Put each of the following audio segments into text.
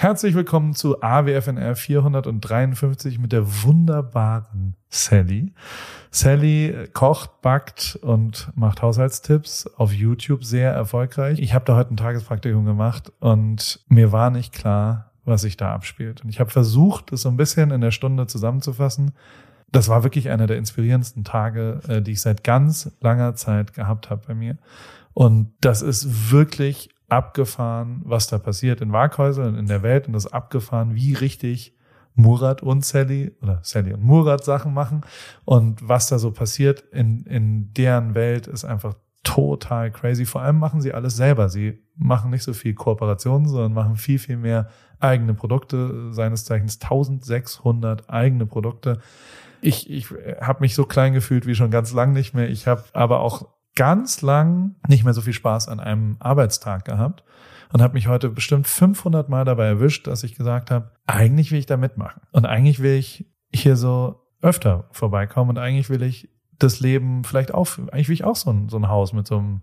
Herzlich willkommen zu AWFNR 453 mit der wunderbaren Sally. Sally kocht, backt und macht Haushaltstipps auf YouTube sehr erfolgreich. Ich habe da heute ein Tagespraktikum gemacht und mir war nicht klar, was sich da abspielt. Und ich habe versucht, es so ein bisschen in der Stunde zusammenzufassen. Das war wirklich einer der inspirierendsten Tage, äh, die ich seit ganz langer Zeit gehabt habe bei mir. Und das ist wirklich abgefahren, was da passiert in Waghäusel und in der Welt und das abgefahren, wie richtig Murat und Sally oder Sally und Murat Sachen machen und was da so passiert in, in deren Welt ist einfach total crazy. Vor allem machen sie alles selber. Sie machen nicht so viel Kooperationen, sondern machen viel, viel mehr eigene Produkte, seines Zeichens 1600 eigene Produkte. Ich, ich habe mich so klein gefühlt wie schon ganz lang nicht mehr. Ich habe aber auch ganz lang nicht mehr so viel Spaß an einem Arbeitstag gehabt und habe mich heute bestimmt 500 Mal dabei erwischt, dass ich gesagt habe, eigentlich will ich da mitmachen und eigentlich will ich hier so öfter vorbeikommen und eigentlich will ich das Leben vielleicht auch, eigentlich will ich auch so ein, so ein Haus mit so einem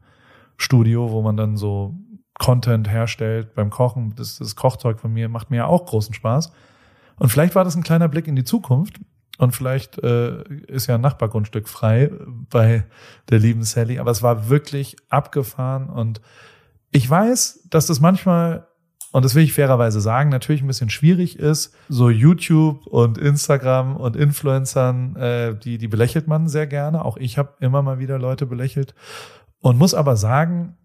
Studio, wo man dann so Content herstellt beim Kochen. Das, das Kochzeug von mir macht mir ja auch großen Spaß. Und vielleicht war das ein kleiner Blick in die Zukunft. Und vielleicht äh, ist ja ein Nachbargrundstück frei bei der lieben Sally. Aber es war wirklich abgefahren. Und ich weiß, dass das manchmal, und das will ich fairerweise sagen, natürlich ein bisschen schwierig ist. So YouTube und Instagram und Influencern, äh, die, die belächelt man sehr gerne. Auch ich habe immer mal wieder Leute belächelt. Und muss aber sagen,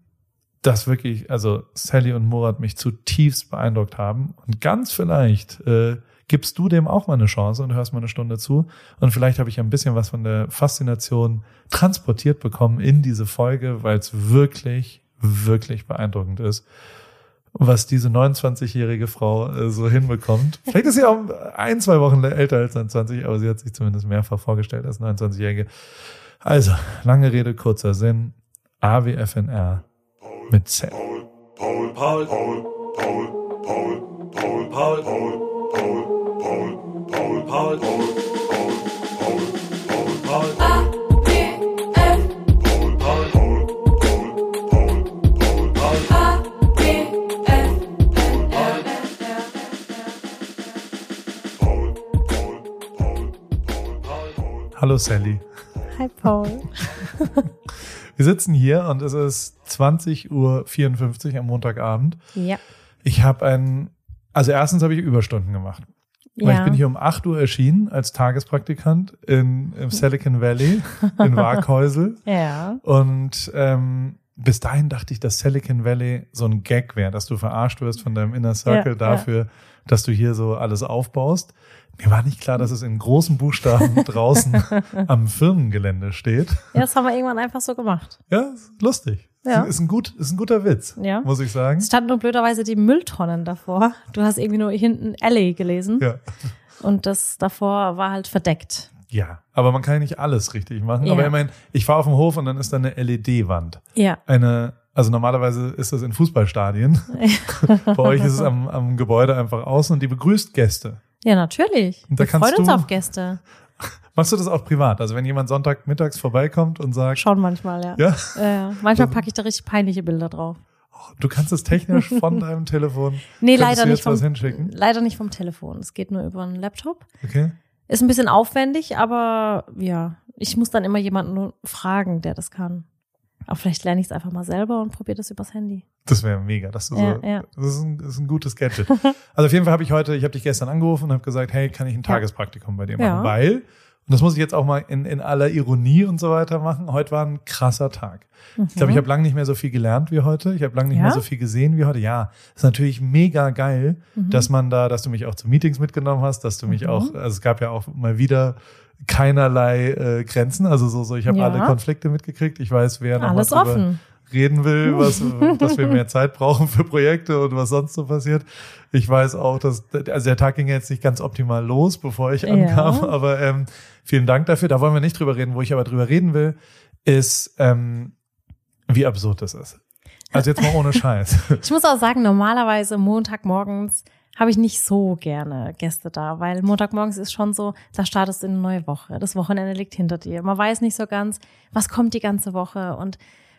dass wirklich, also Sally und Murat mich zutiefst beeindruckt haben. Und ganz vielleicht äh, gibst du dem auch mal eine Chance und hörst mal eine Stunde zu. Und vielleicht habe ich ein bisschen was von der Faszination transportiert bekommen in diese Folge, weil es wirklich, wirklich beeindruckend ist, was diese 29-jährige Frau äh, so hinbekommt. Vielleicht ist sie auch ein, zwei Wochen älter als 29, aber sie hat sich zumindest mehrfach vorgestellt als 29-jährige. Also, lange Rede, kurzer Sinn. AWFNR mit Z. Paul, Paul, Paul, Paul, Paul, Paul, Paul, Paul, Paul. Paul, Paul, Paul, Paul, Paul, Paul, Paul. A, B, F. Paul, Paul, Paul, Paul, Paul, Paul, Paul. A, B, F, Paul, Paul. Paul, Paul, Paul, Paul, Paul. Hallo Sally. Hi Paul. Wir sitzen hier und es ist 20.54 Uhr am Montagabend. Ja. Ich habe ein, also erstens habe ich Überstunden gemacht. Weil ja. ich bin hier um 8 Uhr erschienen als Tagespraktikant in, im Silicon Valley in Waghäusel. ja. Und ähm, bis dahin dachte ich, dass Silicon Valley so ein Gag wäre, dass du verarscht wirst von deinem Inner Circle ja, dafür, ja. dass du hier so alles aufbaust. Mir war nicht klar, dass es in großen Buchstaben draußen am Firmengelände steht. Ja, das haben wir irgendwann einfach so gemacht. Ja, lustig. Ja. Ist ein, gut, ist ein guter Witz, ja. muss ich sagen. Es standen nur blöderweise die Mülltonnen davor. Du hast irgendwie nur hinten Alley gelesen. Ja. Und das davor war halt verdeckt. Ja, aber man kann ja nicht alles richtig machen. Ja. Aber ich meine, ich fahre auf dem Hof und dann ist da eine LED-Wand. Ja. Eine, also normalerweise ist das in Fußballstadien. Bei euch ist es am, am Gebäude einfach außen und die begrüßt Gäste. Ja, natürlich. Und da Wir freuen uns auf Gäste. Machst du das auch privat? Also wenn jemand Sonntag mittags vorbeikommt und sagt. Schon manchmal, ja. Ja. ja manchmal packe ich da richtig peinliche Bilder drauf. Oh, du kannst es technisch von deinem Telefon. Nee, leider nicht vom, hinschicken? leider nicht vom Telefon. Es geht nur über einen Laptop. Okay. Ist ein bisschen aufwendig, aber ja, ich muss dann immer jemanden fragen, der das kann. Aber vielleicht lerne ich es einfach mal selber und probiere das übers Handy. Das wäre mega, dass du ja, so. Ja. Das, ist ein, das ist ein gutes Gadget. also auf jeden Fall habe ich heute, ich habe dich gestern angerufen und habe gesagt, hey, kann ich ein Tagespraktikum bei dir machen? Ja. Weil und das muss ich jetzt auch mal in, in aller Ironie und so weiter machen. Heute war ein krasser Tag. Mhm. Ich glaube, ich habe lange nicht mehr so viel gelernt wie heute. Ich habe lange nicht Ja? mehr so viel gesehen wie heute. Ja, ist natürlich mega geil, Mhm. dass man da, dass du mich auch zu Meetings mitgenommen hast, dass du mich Mhm. auch, also es gab ja auch mal wieder keinerlei äh, Grenzen. Also so, so ich habe Ja. alle Konflikte mitgekriegt. Ich weiß, wer noch Alles offen. Reden will, was, dass wir mehr Zeit brauchen für Projekte und was sonst so passiert. Ich weiß auch, dass also der Tag ging jetzt nicht ganz optimal los, bevor ich Ja. ankam, aber ähm, vielen Dank dafür. Da wollen wir nicht drüber reden. Wo ich aber drüber reden will, ist, ähm, wie absurd das ist. Also jetzt mal ohne Scheiß. Ich muss auch sagen, normalerweise Montagmorgens habe ich nicht so gerne Gäste da, weil Montagmorgens ist schon so, da startest du in eine neue Woche. Das Wochenende liegt hinter dir. Man weiß nicht so ganz, was kommt die ganze Woche. Und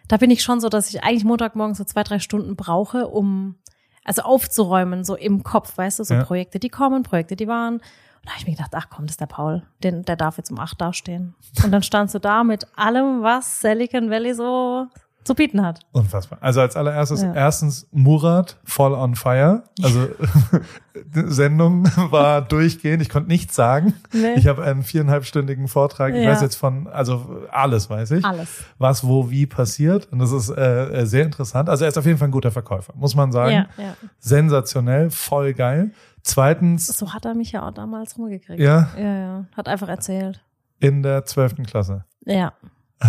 da bin ich schon so, dass ich eigentlich Montagmorgens so zwei, drei Stunden brauche, um also aufzuräumen, so im Kopf, weißt du, so Ja. Projekte, die kommen, Projekte, die waren. Und da habe ich mir gedacht, ach komm, das ist der Paul, den, der darf jetzt um acht dastehen. Und dann standst du da mit allem, was Silicon Valley so zu bieten hat. Unfassbar. Also als allererstes, Ja. erstens Murat, voll on fire. Also Sendung war durchgehend. Ich konnte nichts sagen. Nee. Ich habe einen viereinhalbstündigen Vortrag. Ich Ja. weiß jetzt von, also alles weiß ich. Alles. Was, wo, wie passiert. Und das ist äh, sehr interessant. Also er ist auf jeden Fall ein guter Verkäufer, muss man sagen. Ja, ja. Sensationell, voll geil. Zweitens, So hat er mich ja auch damals rumgekriegt. ja, Ja, ja. Hat einfach erzählt. in der zwölften Klasse. Ja.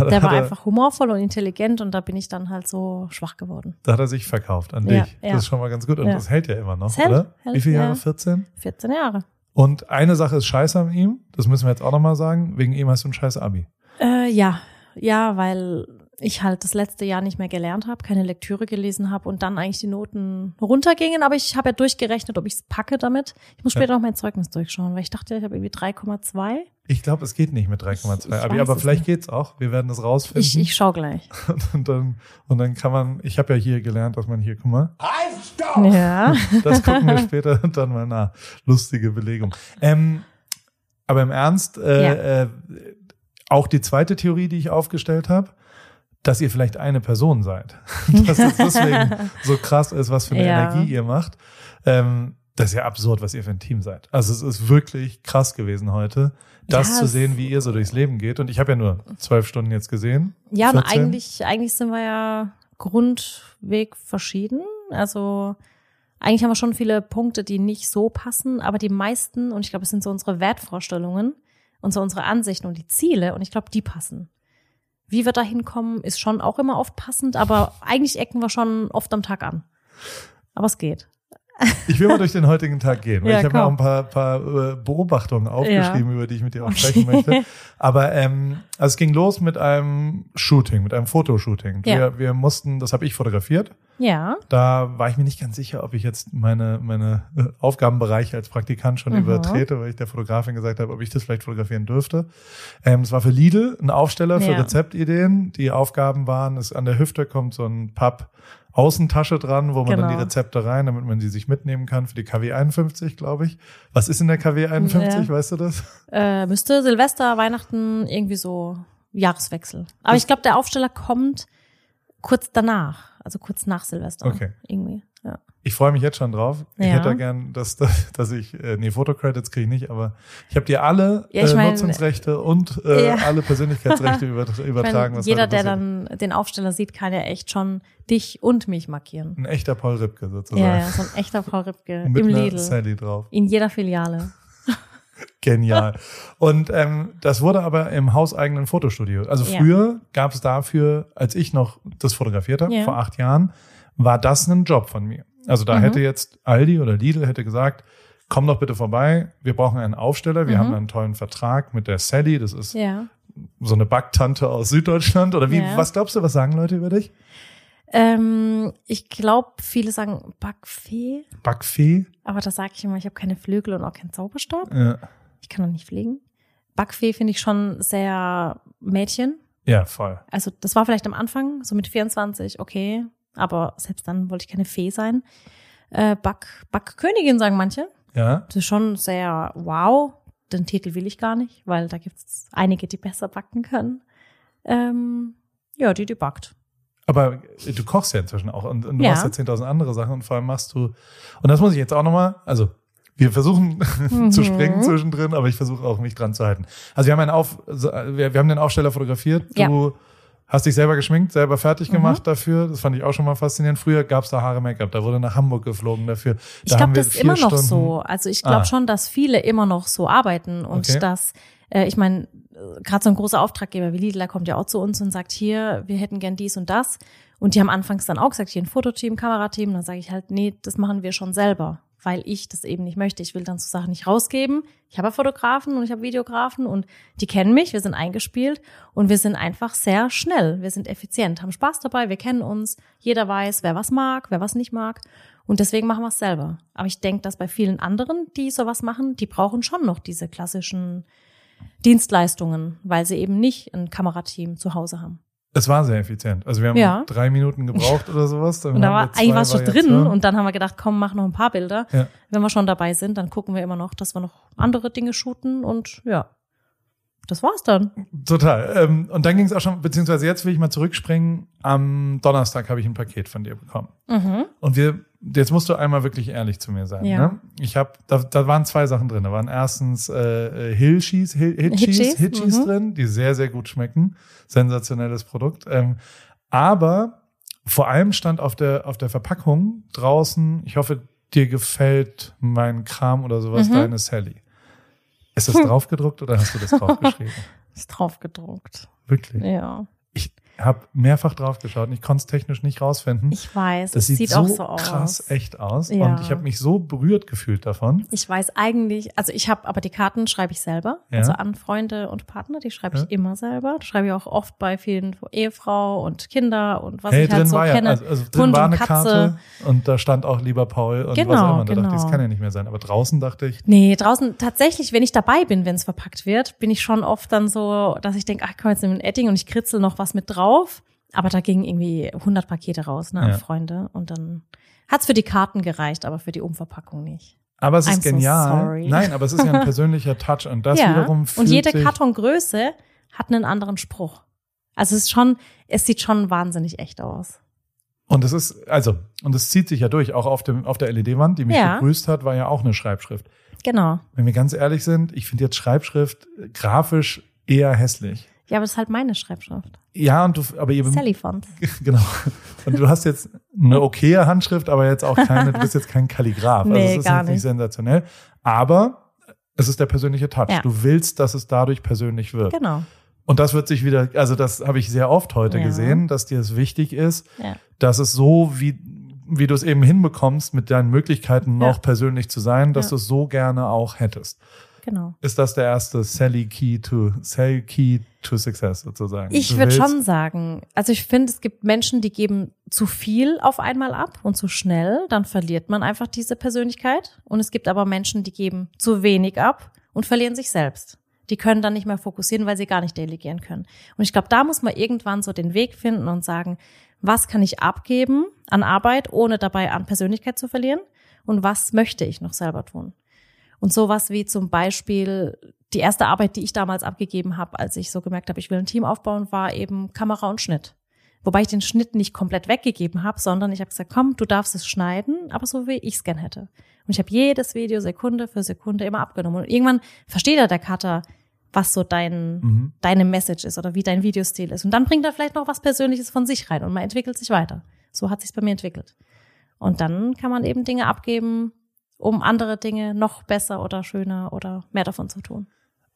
Der war einfach humorvoll und intelligent und da bin ich dann halt so schwach geworden. Da hat er sich verkauft an Ja, dich. ja. Das ist schon mal ganz gut. Und Ja. das hält ja immer noch, hält, oder? hält, Wie viele Jahre? ja. 14? 14 Jahre. Und eine Sache ist scheiße an ihm, das müssen wir jetzt auch nochmal sagen, wegen ihm hast du ein scheiß Abi. Äh, ja, ja, weil ich halt das letzte Jahr nicht mehr gelernt habe, keine Lektüre gelesen habe und dann eigentlich die Noten runtergingen. Aber ich habe ja durchgerechnet, ob ich es packe damit. Ich muss später noch mein Zeugnis durchschauen, weil ich dachte, ich habe irgendwie 3,2. Ich glaube, es geht nicht mit 3,2 Ich- ich Abi, aber vielleicht nicht. geht's auch. Wir werden das rausfinden. Ich, ich schau gleich. und, dann, und dann kann man, ich habe ja hier gelernt, dass man hier, guck mal, Ja. das gucken wir später dann mal nach. Lustige Belegung. Ähm, aber im Ernst, äh, äh, auch die zweite Theorie, die ich aufgestellt habe, dass ihr vielleicht eine Person seid. dass es deswegen so krass ist, was für eine Ja. Energie ihr macht. Ähm, das ist ja absurd, was ihr für ein Team seid. Also es ist wirklich krass gewesen heute, das Ja, zu sehen, wie ihr so durchs Leben geht. Und ich habe ja nur zwölf Stunden jetzt gesehen. Ja, und 14. eigentlich, eigentlich sind wir ja Grundweg verschieden. Also eigentlich haben wir schon viele Punkte, die nicht so passen, aber die meisten, und ich glaube, es sind so unsere Wertvorstellungen und so unsere Ansichten und die Ziele, und ich glaube, die passen. Wie wir da hinkommen, ist schon auch immer oft passend, aber eigentlich ecken wir schon oft am Tag an. Aber es geht. Ich will mal durch den heutigen Tag gehen, weil Ja, ich habe mir auch ein paar, paar äh, Beobachtungen aufgeschrieben, über die ich mit dir auch sprechen möchte. Aber ähm, also es ging los mit einem Shooting, mit einem Fotoshooting. Ja. Wir, wir mussten, das habe ich fotografiert. Ja. Da war ich mir nicht ganz sicher, ob ich jetzt meine, meine äh, Aufgabenbereiche als Praktikant schon Mhm. übertrete, weil ich der Fotografin gesagt habe, ob ich das vielleicht fotografieren dürfte. Ähm, es war für Lidl ein Aufsteller für Ja. Rezeptideen. Die Aufgaben waren, es an der Hüfte kommt so ein Papp Außentasche dran, wo man dann die Genau. Rezepte rein, damit man die sich mitnehmen kann für die KW 51, glaube ich. Was ist in der KW 51, Ja. weißt du das? Äh, müsste Silvester, Weihnachten, irgendwie so Jahreswechsel. Aber Das- ich glaube, der Aufsteller kommt kurz danach, also kurz nach Silvester. Okay. Irgendwie. Ich freue mich jetzt schon drauf. Ich Ja. hätte da gern, dass, dass, ich, äh, nee, Fotocredits kriege ich nicht, aber ich habe dir alle Ja, ich äh, mein- Nutzungsrechte und äh, Ja. alle Persönlichkeitsrechte über, Ich übertragen. meine, was jeder, der dann den Aufsteller sieht, kann ja echt schon dich und mich markieren. Ein echter Paul Ripke sozusagen. Ja, ja, so ein echter Frau Ripke Mit im Lidl. Sally drauf. In jeder Filiale. Genial. Und ähm, das wurde aber im hauseigenen Fotostudio. Also früher gab es dafür, als ich noch das fotografiert habe, vor acht Jahren, war das ein Job von mir. Also da Mhm. hätte jetzt Aldi oder Lidl hätte gesagt, komm doch bitte vorbei, wir brauchen einen Aufsteller, wir Mhm. haben einen tollen Vertrag mit der Sally, das ist Ja. so eine Backtante aus Süddeutschland. Oder wie, Ja. was glaubst du, was sagen Leute über dich? Ähm, ich glaube, viele sagen Backfee, Backfee? aber da sage ich immer, ich habe keine Flügel und auch keinen Zauberstab. Ja, Ich kann noch nicht fliegen. Backfee finde ich schon sehr Mädchen. ja voll. Also das war vielleicht am Anfang, so mit 24, okay. Aber selbst dann wollte ich keine Fee sein. Äh, Back, Backkönigin sagen manche. Ja, Das ist schon sehr wow. Den Titel will ich gar nicht, weil da gibt es einige, die besser backen können. Ähm, ja, die, die backt. aber du kochst ja inzwischen auch und, und du Ja. machst ja 10.000 andere Sachen und vor allem machst du, und das muss ich jetzt auch nochmal, also wir versuchen zu Mhm. springen zwischendrin, aber ich versuche auch mich dran zu halten. Also wir haben einen Auf, wir, wir haben den Aufsteller fotografiert. Ja. Du hast dich selber geschminkt, selber fertig Mhm. gemacht dafür. Das fand ich auch schon mal faszinierend. Früher gab's da Haare Make-up, da wurde nach Hamburg geflogen dafür. Da Ich glaube, das ist immer noch Stunden- so. Also ich glaube Ah. schon, dass viele immer noch so arbeiten und Okay. dass, äh, ich meine, gerade so ein großer Auftraggeber wie Lidl, der kommt ja auch zu uns und sagt, hier, wir hätten gern dies und das. Und die haben anfangs dann auch gesagt, hier ein Fototeam, Kamerateam. Dann sage ich halt, nee, das machen wir schon selber, weil ich das eben nicht möchte. Ich will dann so Sachen nicht rausgeben. Ich habe Fotografen und ich habe Videografen und die kennen mich, wir sind eingespielt und wir sind einfach sehr schnell, wir sind effizient, haben Spaß dabei, wir kennen uns, jeder weiß, wer was mag, wer was nicht mag. Und deswegen machen wir es selber. Aber ich denke, dass bei vielen anderen, die sowas machen, die brauchen schon noch diese klassischen Dienstleistungen, weil sie eben nicht ein Kamerateam zu Hause haben. Es war sehr effizient. Also wir haben Ja. drei Minuten gebraucht oder sowas. Dann Und da war eigentlich was schon drin Variationen. und dann haben wir gedacht, komm, mach noch ein paar Bilder. Ja. Wenn wir schon dabei sind, dann gucken wir immer noch, dass wir noch andere Dinge shooten und ja. Das war's dann. Total. Ähm, und dann ging es auch schon, beziehungsweise jetzt will ich mal zurückspringen. Am Donnerstag habe ich ein Paket von dir bekommen. Mhm. Und wir, jetzt musst du einmal wirklich ehrlich zu mir sein. Ja. Ne? Ich habe, da, da waren zwei Sachen drin. Da waren erstens äh, Hillchees, Hill, Hitchis, Hitchis, Hitchis mhm. drin, die sehr, sehr gut schmecken. Sensationelles Produkt. Ähm, aber vor allem stand auf der, auf der Verpackung draußen, ich hoffe, dir gefällt mein Kram oder sowas, Mhm. deine Sally. Ist das Hm. draufgedruckt oder hast du das draufgeschrieben? Ist drauf gedruckt. Wirklich? Ja. Ich habe mehrfach drauf geschaut und ich konnte es technisch nicht rausfinden. Ich weiß, das es sieht, sieht so, auch so aus. krass echt aus Ja. und ich habe mich so berührt gefühlt davon. Ich weiß eigentlich, also ich habe aber die Karten schreibe ich selber, Ja. also an Freunde und Partner, die schreibe Ja. ich immer selber. Das schreibe ich auch oft bei vielen Ehefrau und Kinder und was hey, ich halt so war ja, kenne. also, also drin Hund war und eine. Karte und da stand auch lieber Paul und was Genau, auch immer. Da dachte ich, genau. das kann ja nicht mehr sein. Aber draußen dachte ich, Nee, draußen tatsächlich, wenn ich dabei bin, wenn es verpackt wird, bin ich schon oft dann so, dass ich denke, ach, komm jetzt in den Edding und ich kritzel noch was mit drauf. Aber da gingen irgendwie 100 Pakete raus, ne, an Ja. Freunde. Und dann hat's für die Karten gereicht, aber für die Umverpackung nicht. aber es ist I'm so genial. sorry. Nein, aber es ist ja ein persönlicher Touch und das ja. wiederum fühlt Und jede Kartongröße hat einen anderen Spruch. Also es ist schon, es sieht schon wahnsinnig echt aus. Und es ist, also, und es zieht sich ja durch. Auch auf, dem, auf der LED-Wand, die mich Ja. begrüßt hat, war ja auch eine Schreibschrift. Genau. Wenn wir ganz ehrlich sind, ich finde jetzt Schreibschrift grafisch eher hässlich. Ja, aber das ist halt meine Schreibschrift. Ja, und du, aber ihr Sally Font. Genau. Und du hast jetzt eine okaye Handschrift, aber jetzt auch keine, du bist jetzt kein Kalligraph. Nee, also es ist gar jetzt nicht sensationell. Aber es ist der persönliche Touch. Ja. Du willst, dass es dadurch persönlich wird. Genau. Und das wird sich wieder, also das habe ich sehr oft heute Ja. gesehen, dass dir es wichtig ist, Ja. dass es so, wie, wie du es eben hinbekommst, mit deinen Möglichkeiten noch persönlich zu sein, dass du es so gerne auch hättest. Genau. Ist das der erste Sally Key to, Sally Key to Success sozusagen? Ich würde schon sagen, also ich finde, es gibt Menschen, die geben zu viel auf einmal ab und zu schnell, dann verliert man einfach diese Persönlichkeit. Und es gibt aber Menschen, die geben zu wenig ab und verlieren sich selbst. Die können dann nicht mehr fokussieren, weil sie gar nicht delegieren können. Und ich glaube, da muss man irgendwann so den Weg finden und sagen, was kann ich abgeben an Arbeit, ohne dabei an Persönlichkeit zu verlieren? Und was möchte ich noch selber tun? Und sowas wie zum Beispiel die erste Arbeit, die ich damals abgegeben habe, als ich so gemerkt habe, ich will ein Team aufbauen, war eben Kamera und Schnitt. Wobei ich den Schnitt nicht komplett weggegeben habe, sondern ich habe gesagt, komm, du darfst es schneiden, aber so wie ich es gern hätte. Und ich habe jedes Video Sekunde für Sekunde immer abgenommen. Und irgendwann versteht er der Cutter, was so dein, Mhm. deine Message ist oder wie dein Videostil ist. Und dann bringt er vielleicht noch was Persönliches von sich rein und man entwickelt sich weiter. So hat sich's bei mir entwickelt. Und dann kann man eben Dinge abgeben, um andere Dinge noch besser oder schöner oder mehr davon zu tun.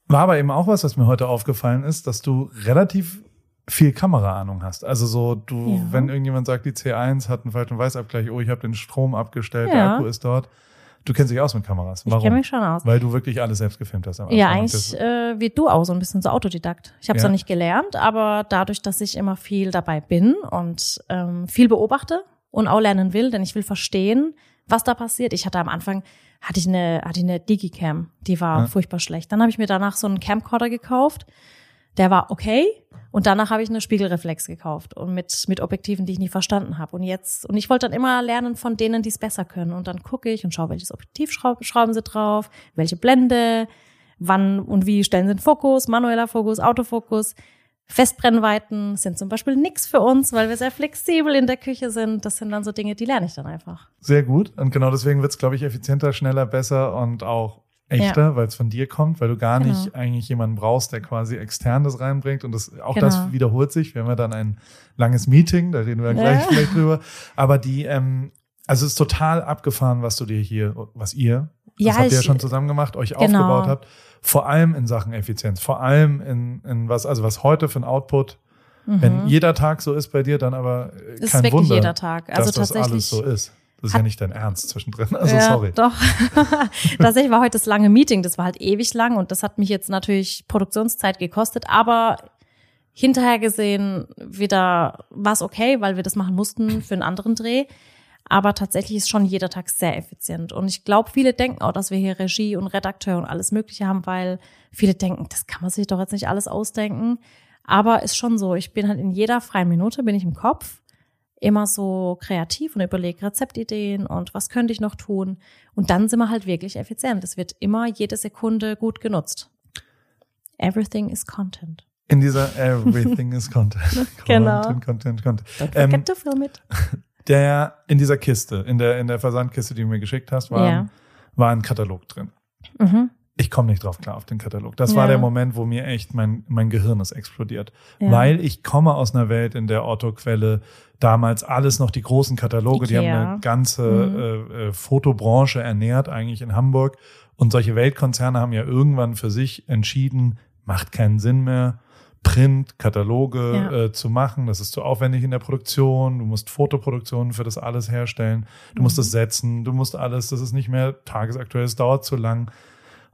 War aber eben auch was, was mir heute aufgefallen ist, dass du relativ viel Kameraahnung hast. Also so, du, Ja. wenn irgendjemand sagt, die C1 hat einen Falsch- und Weißabgleich, oh, ich habe den Strom abgestellt, der Ja. Akku ist dort. Du kennst dich aus mit Kameras. Ich Warum? kenne mich schon aus. Weil du wirklich alles selbst gefilmt hast. Am Ja, Anfang. Eigentlich äh, wie du auch, so ein bisschen so Autodidakt. Ich habe es Ja. noch nicht gelernt, aber dadurch, dass ich immer viel dabei bin und ähm, viel beobachte und auch lernen will, denn ich will verstehen, was da passiert. Ich hatte am Anfang, hatte ich eine, hatte ich eine Digicam, die war Ja. furchtbar schlecht. Dann habe ich mir danach so einen Camcorder gekauft, der war okay. Und danach habe ich eine Spiegelreflex gekauft und mit, mit Objektiven, die ich nie verstanden habe. Und jetzt, und ich wollte dann immer lernen von denen, die es besser können. Und dann gucke ich und schaue, welches Objektiv schraub- schrauben sie drauf, welche Blende, wann und wie stellen sie den Fokus, manueller Fokus, Autofokus. Festbrennweiten sind zum Beispiel nix für uns, weil wir sehr flexibel in der Küche sind. Das sind dann so Dinge, die lerne ich dann einfach. Sehr gut. Und genau deswegen wird's, glaube ich, effizienter, schneller, besser und auch echter, weil es von dir kommt, weil du gar Genau. nicht eigentlich jemanden brauchst, der quasi extern das reinbringt. Und das, auch Genau. das wiederholt sich. Wir haben ja dann ein langes Meeting, da reden wir Ja. gleich vielleicht drüber. Aber die, ähm, also es ist total abgefahren, was du dir hier, was ihr, Ja, das habt ihr ja schon zusammen gemacht, euch Genau. aufgebaut habt. Vor allem in Sachen Effizienz, vor allem in, in was, also was heute für ein Output, wenn jeder Tag so ist bei dir, dann aber äh, Mhm. Ist kein wirklich Wunder, jeder Tag. Also dass das tatsächlich. alles so ist. Das ist ja nicht dein Ernst zwischendrin. Also ja, sorry. Doch. Tatsächlich war heute das lange Meeting, das war halt ewig lang und das hat mich jetzt natürlich Produktionszeit gekostet, aber hinterher gesehen wieder war es okay, weil wir das machen mussten für einen anderen Dreh. Aber tatsächlich ist schon jeder Tag sehr effizient. Und ich glaube, viele denken auch, dass wir hier Regie und Redakteur und alles Mögliche haben, weil viele denken, das kann man sich doch jetzt nicht alles ausdenken. Aber ist schon so, ich bin halt in jeder freien Minute, bin ich im Kopf immer so kreativ und überlege Rezeptideen und was könnte ich noch tun. Und dann sind wir halt wirklich effizient. Es wird immer jede Sekunde gut genutzt. Everything is content. In dieser Everything is Content. Genau. Content, Content, Content. Don't Ähm, forget to film it. der in dieser Kiste, in der in der Versandkiste, die du mir geschickt hast, war, Ja. war ein Katalog drin. Mhm. Ich komme nicht drauf klar auf den Katalog. Das Ja. war der Moment, wo mir echt mein mein Gehirn ist explodiert, Ja. weil ich komme aus einer Welt, in der Otto-Quelle damals alles noch die großen Kataloge, die haben Ikea. eine ganze Mhm. äh, äh, Fotobranche ernährt eigentlich in Hamburg und solche Weltkonzerne haben ja irgendwann für sich entschieden, macht keinen Sinn mehr. Print, Kataloge Ja. äh, zu machen. Das ist zu aufwendig in der Produktion. Du musst Fotoproduktionen für das alles herstellen. Du musst Mhm. es setzen. Du musst alles, das ist nicht mehr tagesaktuell, es dauert zu lang.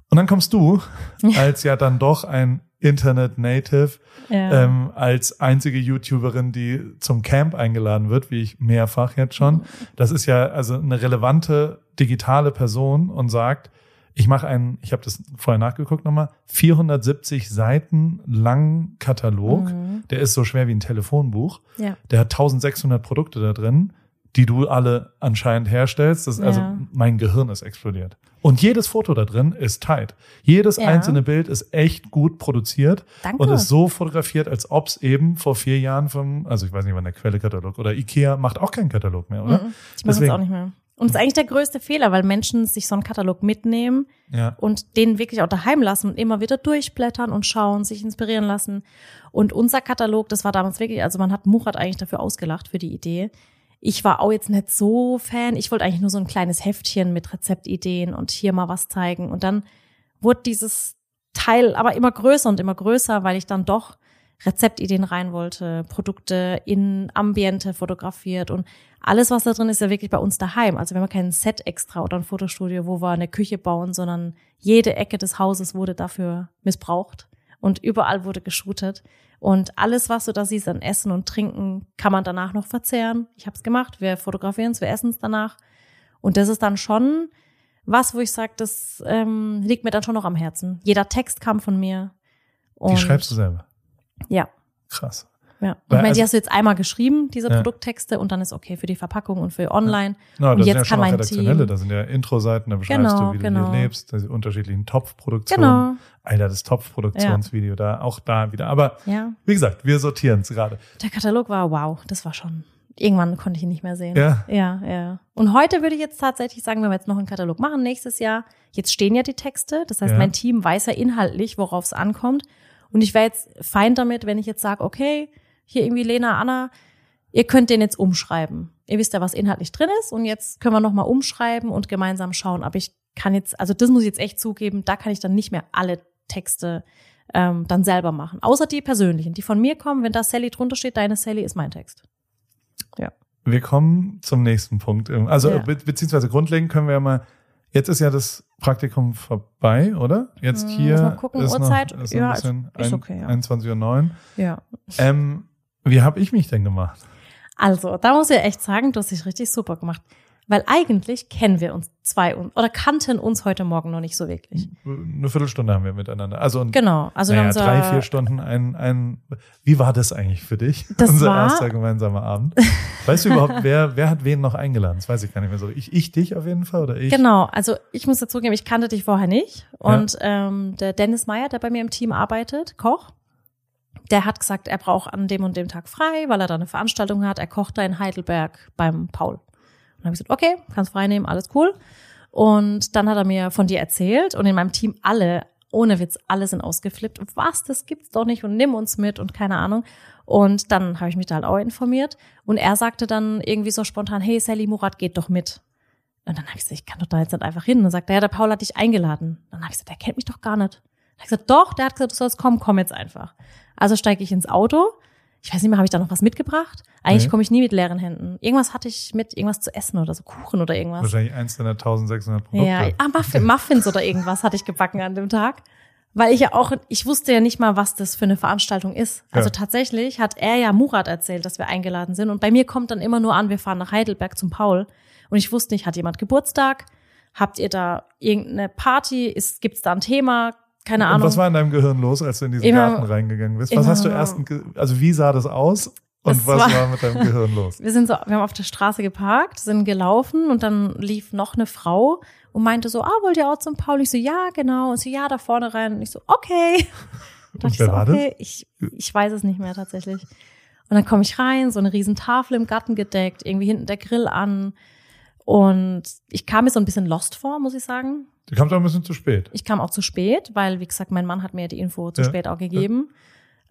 Und dann kommst du, als ja dann doch ein Internet-Native, Ja. ähm, als einzige YouTuberin, die zum Camp eingeladen wird, wie ich mehrfach jetzt schon. Das ist ja also eine relevante digitale Person und sagt, ich mache einen, ich habe das vorher nachgeguckt nochmal, 470 Seiten langen Katalog. Mhm. Der ist so schwer wie ein Telefonbuch. ja. Der hat 1600 Produkte da drin, die du alle anscheinend herstellst. Das, Also Ja. mein Gehirn ist explodiert. Und jedes Foto da drin ist tight. Jedes Ja. einzelne Bild ist echt gut produziert Danke. und ist so fotografiert, als ob es eben vor vier Jahren vom, also ich weiß nicht wann der Quelle-Katalog oder Ikea macht auch keinen Katalog mehr, oder? Mhm. Ich mache das Deswegen- auch nicht mehr. Und das ist eigentlich der größte Fehler, weil Menschen sich so einen Katalog mitnehmen Ja. und den wirklich auch daheim lassen und immer wieder durchblättern und schauen, sich inspirieren lassen. Und unser Katalog, das war damals wirklich, also man hat Murat eigentlich dafür ausgelacht für die Idee. Ich war auch jetzt nicht so Fan. Ich wollte eigentlich nur so ein kleines Heftchen mit Rezeptideen und hier mal was zeigen. Und dann wurde dieses Teil aber immer größer und immer größer, weil ich dann doch Rezeptideen rein wollte, Produkte in Ambiente fotografiert und alles, was da drin ist, ist ja wirklich bei uns daheim. Also wir haben kein Set extra oder ein Fotostudio, wo wir eine Küche bauen, sondern jede Ecke des Hauses wurde dafür missbraucht und überall wurde geshootet. Und alles, was du da siehst an Essen und Trinken, kann man danach noch verzehren. Ich habe es gemacht. Wir fotografieren es, wir essen es danach. Und das ist dann schon was, wo ich sage, das ähm, liegt mir dann schon noch am Herzen. Jeder Text kam von mir. Die Und, schreibst du selber. Ja, Krass. ja. Und ich meine, also- die hast du jetzt einmal geschrieben, diese Ja. Produkttexte, und dann ist okay für die Verpackung und für online. Na, Und das jetzt sind ja kann mein redaktionelle, Team- da sind ja Intro-Seiten, da beschreibst Genau, du, wie du genau. hier lebst, die unterschiedlichen Topfproduktionen. Genau. Alter, das Topfproduktionsvideo da, auch da wieder. Aber Ja. wie gesagt, wir sortieren es gerade. Der Katalog war wow, das war schon. Irgendwann konnte ich ihn nicht mehr sehen. Ja. Ja, ja. Und heute würde ich jetzt tatsächlich sagen, wenn wir jetzt noch einen Katalog machen nächstes Jahr, jetzt stehen ja die Texte. Das heißt, Ja. mein Team weiß ja inhaltlich, worauf es ankommt. Und ich wäre jetzt fein damit, wenn ich jetzt sage, okay, hier irgendwie Lena, Anna, ihr könnt den jetzt umschreiben. Ihr wisst ja, was inhaltlich drin ist. Und jetzt können wir nochmal umschreiben und gemeinsam schauen. Aber ich kann jetzt, also das muss ich jetzt echt zugeben, da kann ich dann nicht mehr alle Texte ähm, dann selber machen. Außer die persönlichen, die von mir kommen. Wenn da Sally drunter steht, deine Sally ist mein Text. Wir kommen zum nächsten Punkt. Also Ja. be beziehungsweise grundlegend können wir ja mal, jetzt ist ja das Praktikum vorbei, oder? Jetzt Hm, hier muss mal gucken, ist Uhrzeit. noch, ist Ja, ein bisschen ist- ist ein, okay, ja. 21.09 Uhr. Ja. Ähm, wie habe ich mich denn gemacht? Also, da muss ich echt sagen, du hast dich richtig super gemacht. Weil eigentlich kennen wir uns zwei oder kannten uns heute Morgen noch nicht so wirklich. Eine Viertelstunde haben wir miteinander. Also Genau. Also naja, so, drei, vier Stunden. Ein, ein, wie war das eigentlich für dich? Das Unser war- erster gemeinsamer Abend. Weißt du überhaupt, wer, wer hat wen noch eingeladen? Das weiß ich gar nicht mehr so. Ich, ich dich auf jeden Fall oder ich? Genau, also ich muss dazu geben, ich kannte dich vorher nicht. Und ähm, der Dennis Meyer, der bei mir im Team arbeitet, Koch, der hat gesagt, er braucht an dem und dem Tag frei, weil er da eine Veranstaltung hat. Er kocht da in Heidelberg beim Paul. Dann habe ich gesagt, okay, kannst frei nehmen, alles cool. Und dann hat er mir von dir erzählt und in meinem Team alle, ohne Witz, alle sind ausgeflippt. Was, das gibt's doch nicht und nimm uns mit und keine Ahnung. Und dann habe ich mich da halt auch informiert. Und er sagte dann irgendwie so spontan, hey, Sally Murat geht doch mit. Und dann habe ich gesagt, ich kann doch da jetzt nicht einfach hin. Und dann sagt er, ja, der Paul hat dich eingeladen. Dann habe ich gesagt, der kennt mich doch gar nicht. Dann habe ich gesagt, doch, der hat gesagt, du sollst kommen, komm jetzt einfach. Also steige ich ins Auto. Ich weiß nicht mehr, habe ich da noch was mitgebracht? Eigentlich Nee. komme ich nie mit leeren Händen. Irgendwas hatte ich mit, irgendwas zu essen oder so Kuchen oder irgendwas. Wahrscheinlich eins deiner 1600 Produkte. Ja, ah, Muffin, Muffins oder irgendwas hatte ich gebacken an dem Tag. Weil ich ja auch, ich wusste ja nicht mal, was das für eine Veranstaltung ist. Also Ja. tatsächlich hat er ja Murat erzählt, dass wir eingeladen sind. Und bei mir kommt dann immer nur an, wir fahren nach Heidelberg zum Paul. Und ich wusste nicht, hat jemand Geburtstag? Habt ihr da irgendeine Party? Ist, gibt's da ein Thema? Keine Und Ahnung. was war in deinem Gehirn los, als du in diesen Immer- Garten reingegangen bist? Was hast du erst, also wie sah das aus? Und Das was war, war- mit deinem Gehirn los? wir sind so, wir haben auf der Straße geparkt, sind gelaufen und dann lief noch eine Frau und meinte so, ah, wollt ihr auch zum Paul? Ich so, ja, genau. Und sie, ja, da vorne rein. Und ich so, okay. Und Da dachte ich wer so, war das? okay, ich, ich weiß es nicht mehr tatsächlich. Und dann komme ich rein, so eine riesen Tafel im Garten gedeckt, irgendwie hinten der Grill an. Und ich kam mir so ein bisschen lost vor, muss ich sagen. Du kamst auch ein bisschen zu spät. Ich kam auch zu spät, weil, wie gesagt, mein Mann hat mir die Info zu Ja. spät auch gegeben.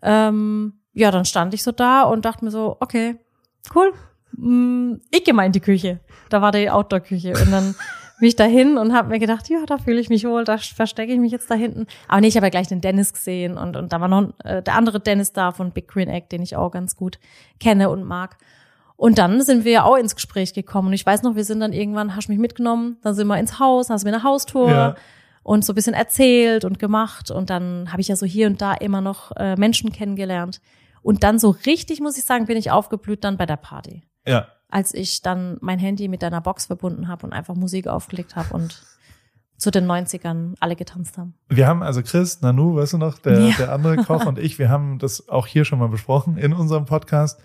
Ähm, ja, dann stand ich so da und dachte mir so, okay, cool. Mm, Ich gehe mal in die Küche. Da war die Outdoor-Küche. Und dann bin ich da hin und habe mir gedacht, ja, da fühle ich mich wohl, da verstecke ich mich jetzt da hinten. Aber nee, ich habe ja gleich den Dennis gesehen und, und da war noch äh, der andere Dennis da von Big Green Egg, den ich auch ganz gut kenne und mag. Und dann sind wir ja auch ins Gespräch gekommen. Und ich weiß noch, wir sind dann irgendwann, hast du mich mitgenommen, dann sind wir ins Haus, hast du mir eine Haustour Ja. und so ein bisschen erzählt und gemacht. Und dann habe ich ja so hier und da immer noch äh, Menschen kennengelernt. Und dann so richtig, muss ich sagen, bin ich aufgeblüht dann bei der Party. Ja. Als ich dann mein Handy mit deiner Box verbunden habe und einfach Musik aufgelegt habe und zu den 90ern alle getanzt haben. Wir haben also Chris, Nanu, weißt du noch, der, Ja. der andere Koch und ich, wir haben das auch hier schon mal besprochen in unserem Podcast,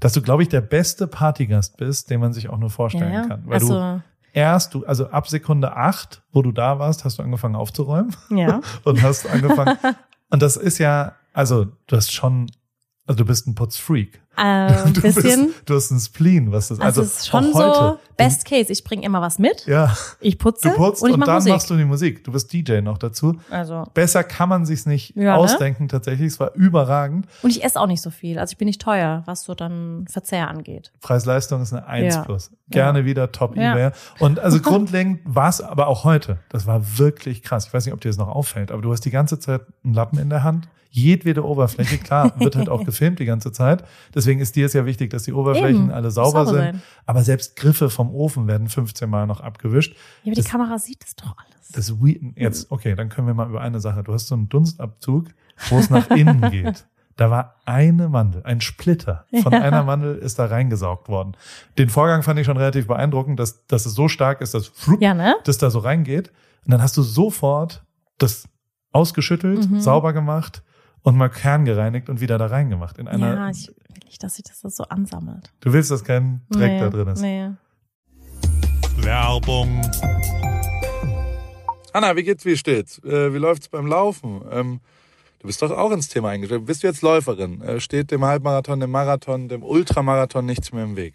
dass du, glaube ich, der beste Partygast bist, den man sich auch nur vorstellen kann. Weil du also, erst, du, also ab Sekunde acht, wo du da warst, hast du angefangen aufzuräumen ja. und hast angefangen. und das ist ja, also du hast schon, also du bist ein Putzfreak. Äh, ein Du bisschen. Bist, du hast ein Spleen, was das, Also, also, es ist schon so, best case, ich bringe immer was mit, Ja, ich putze du putzt und und, dann Musik. machst du die Musik. Du bist DJ noch dazu. also, Besser kann man sich's nicht Ja, ne? ausdenken tatsächlich. Es war überragend. und ich esse auch nicht so viel. Also ich bin nicht teuer, was so dann Verzehr angeht. Preis-Leistung ist eine 1 Ja. plus. Gerne wieder top Ja. eBay. Und also grundlegend war es aber auch heute. Das war wirklich krass. Ich weiß nicht, ob dir das noch auffällt, aber du hast die ganze Zeit einen Lappen in der Hand. Jedwede Oberfläche, klar, wird halt auch gefilmt die ganze Zeit. Deswegen ist dir es ja wichtig, dass die Oberflächen Eben, alle sauber, sauber sind. sein. Aber selbst Griffe vom Ofen werden 15 Mal noch abgewischt. Ja, aber die Das- Kamera sieht es doch alles. Das we- jetzt, okay, dann können wir mal über eine Sache. Du hast so einen Dunstabzug, wo es nach innen geht. Da war eine Mandel, ein Splitter von Ja. einer Mandel ist da reingesaugt worden. Den Vorgang fand ich schon relativ beeindruckend, dass, dass es so stark ist, dass flup, ja, ne? das da so reingeht. Und dann hast du sofort das ausgeschüttelt, Mhm. sauber gemacht und mal kerngereinigt und wieder da reingemacht. In einer, Ja, ich will nicht, dass sich das so ansammelt. du willst, dass kein Dreck nee, da drin ist. Nee. Werbung. Anna, wie geht's, wie steht's? Äh, wie läuft's beim Laufen? Ähm, du bist doch auch ins Thema eingestiegen. Bist du jetzt Läuferin? Äh, steht dem Halbmarathon, dem Marathon, dem Ultramarathon nichts mehr im Weg?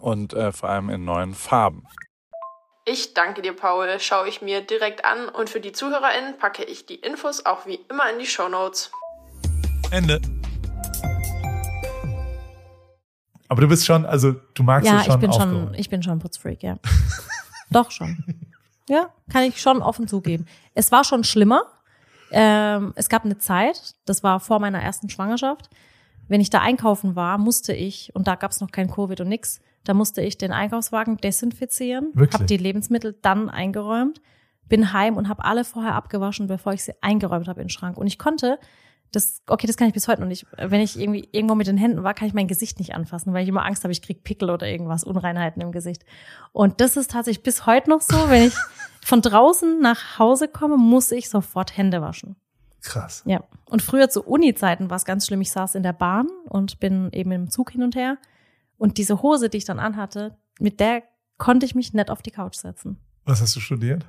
und äh, vor allem in neuen Farben. Ich danke dir, Paul. Schaue ich mir direkt an und für die ZuhörerInnen packe ich die Infos auch wie immer in die Show Notes. Ende. Aber du bist schon, also du magst ja, es schon ich bin aufgeräumt. schon, ich bin schon ein Putzfreak, ja. Doch schon. Ja, kann ich schon offen zugeben. Es war schon schlimmer. Ähm, es gab eine Zeit, das war vor meiner ersten Schwangerschaft. Wenn ich da einkaufen war, musste ich, und da gab es noch kein Covid und nix, da musste ich den Einkaufswagen desinfizieren, habe die Lebensmittel dann eingeräumt, bin heim und habe alle vorher abgewaschen, bevor ich sie eingeräumt habe in den Schrank. Und ich konnte, das, okay, das kann ich bis heute noch nicht. Wenn ich irgendwie irgendwo mit den Händen war, kann ich mein Gesicht nicht anfassen, weil ich immer Angst habe, ich krieg Pickel oder irgendwas, Unreinheiten im Gesicht. Und das ist tatsächlich bis heute noch so, wenn ich von draußen nach Hause komme, muss ich sofort Hände waschen. Krass. Ja. Und früher zu Uni-Zeiten war es ganz schlimm. Ich saß in der Bahn und bin eben im Zug hin und her. Und diese Hose, die ich dann anhatte, mit der konnte ich mich nicht auf die Couch setzen. Was hast du studiert?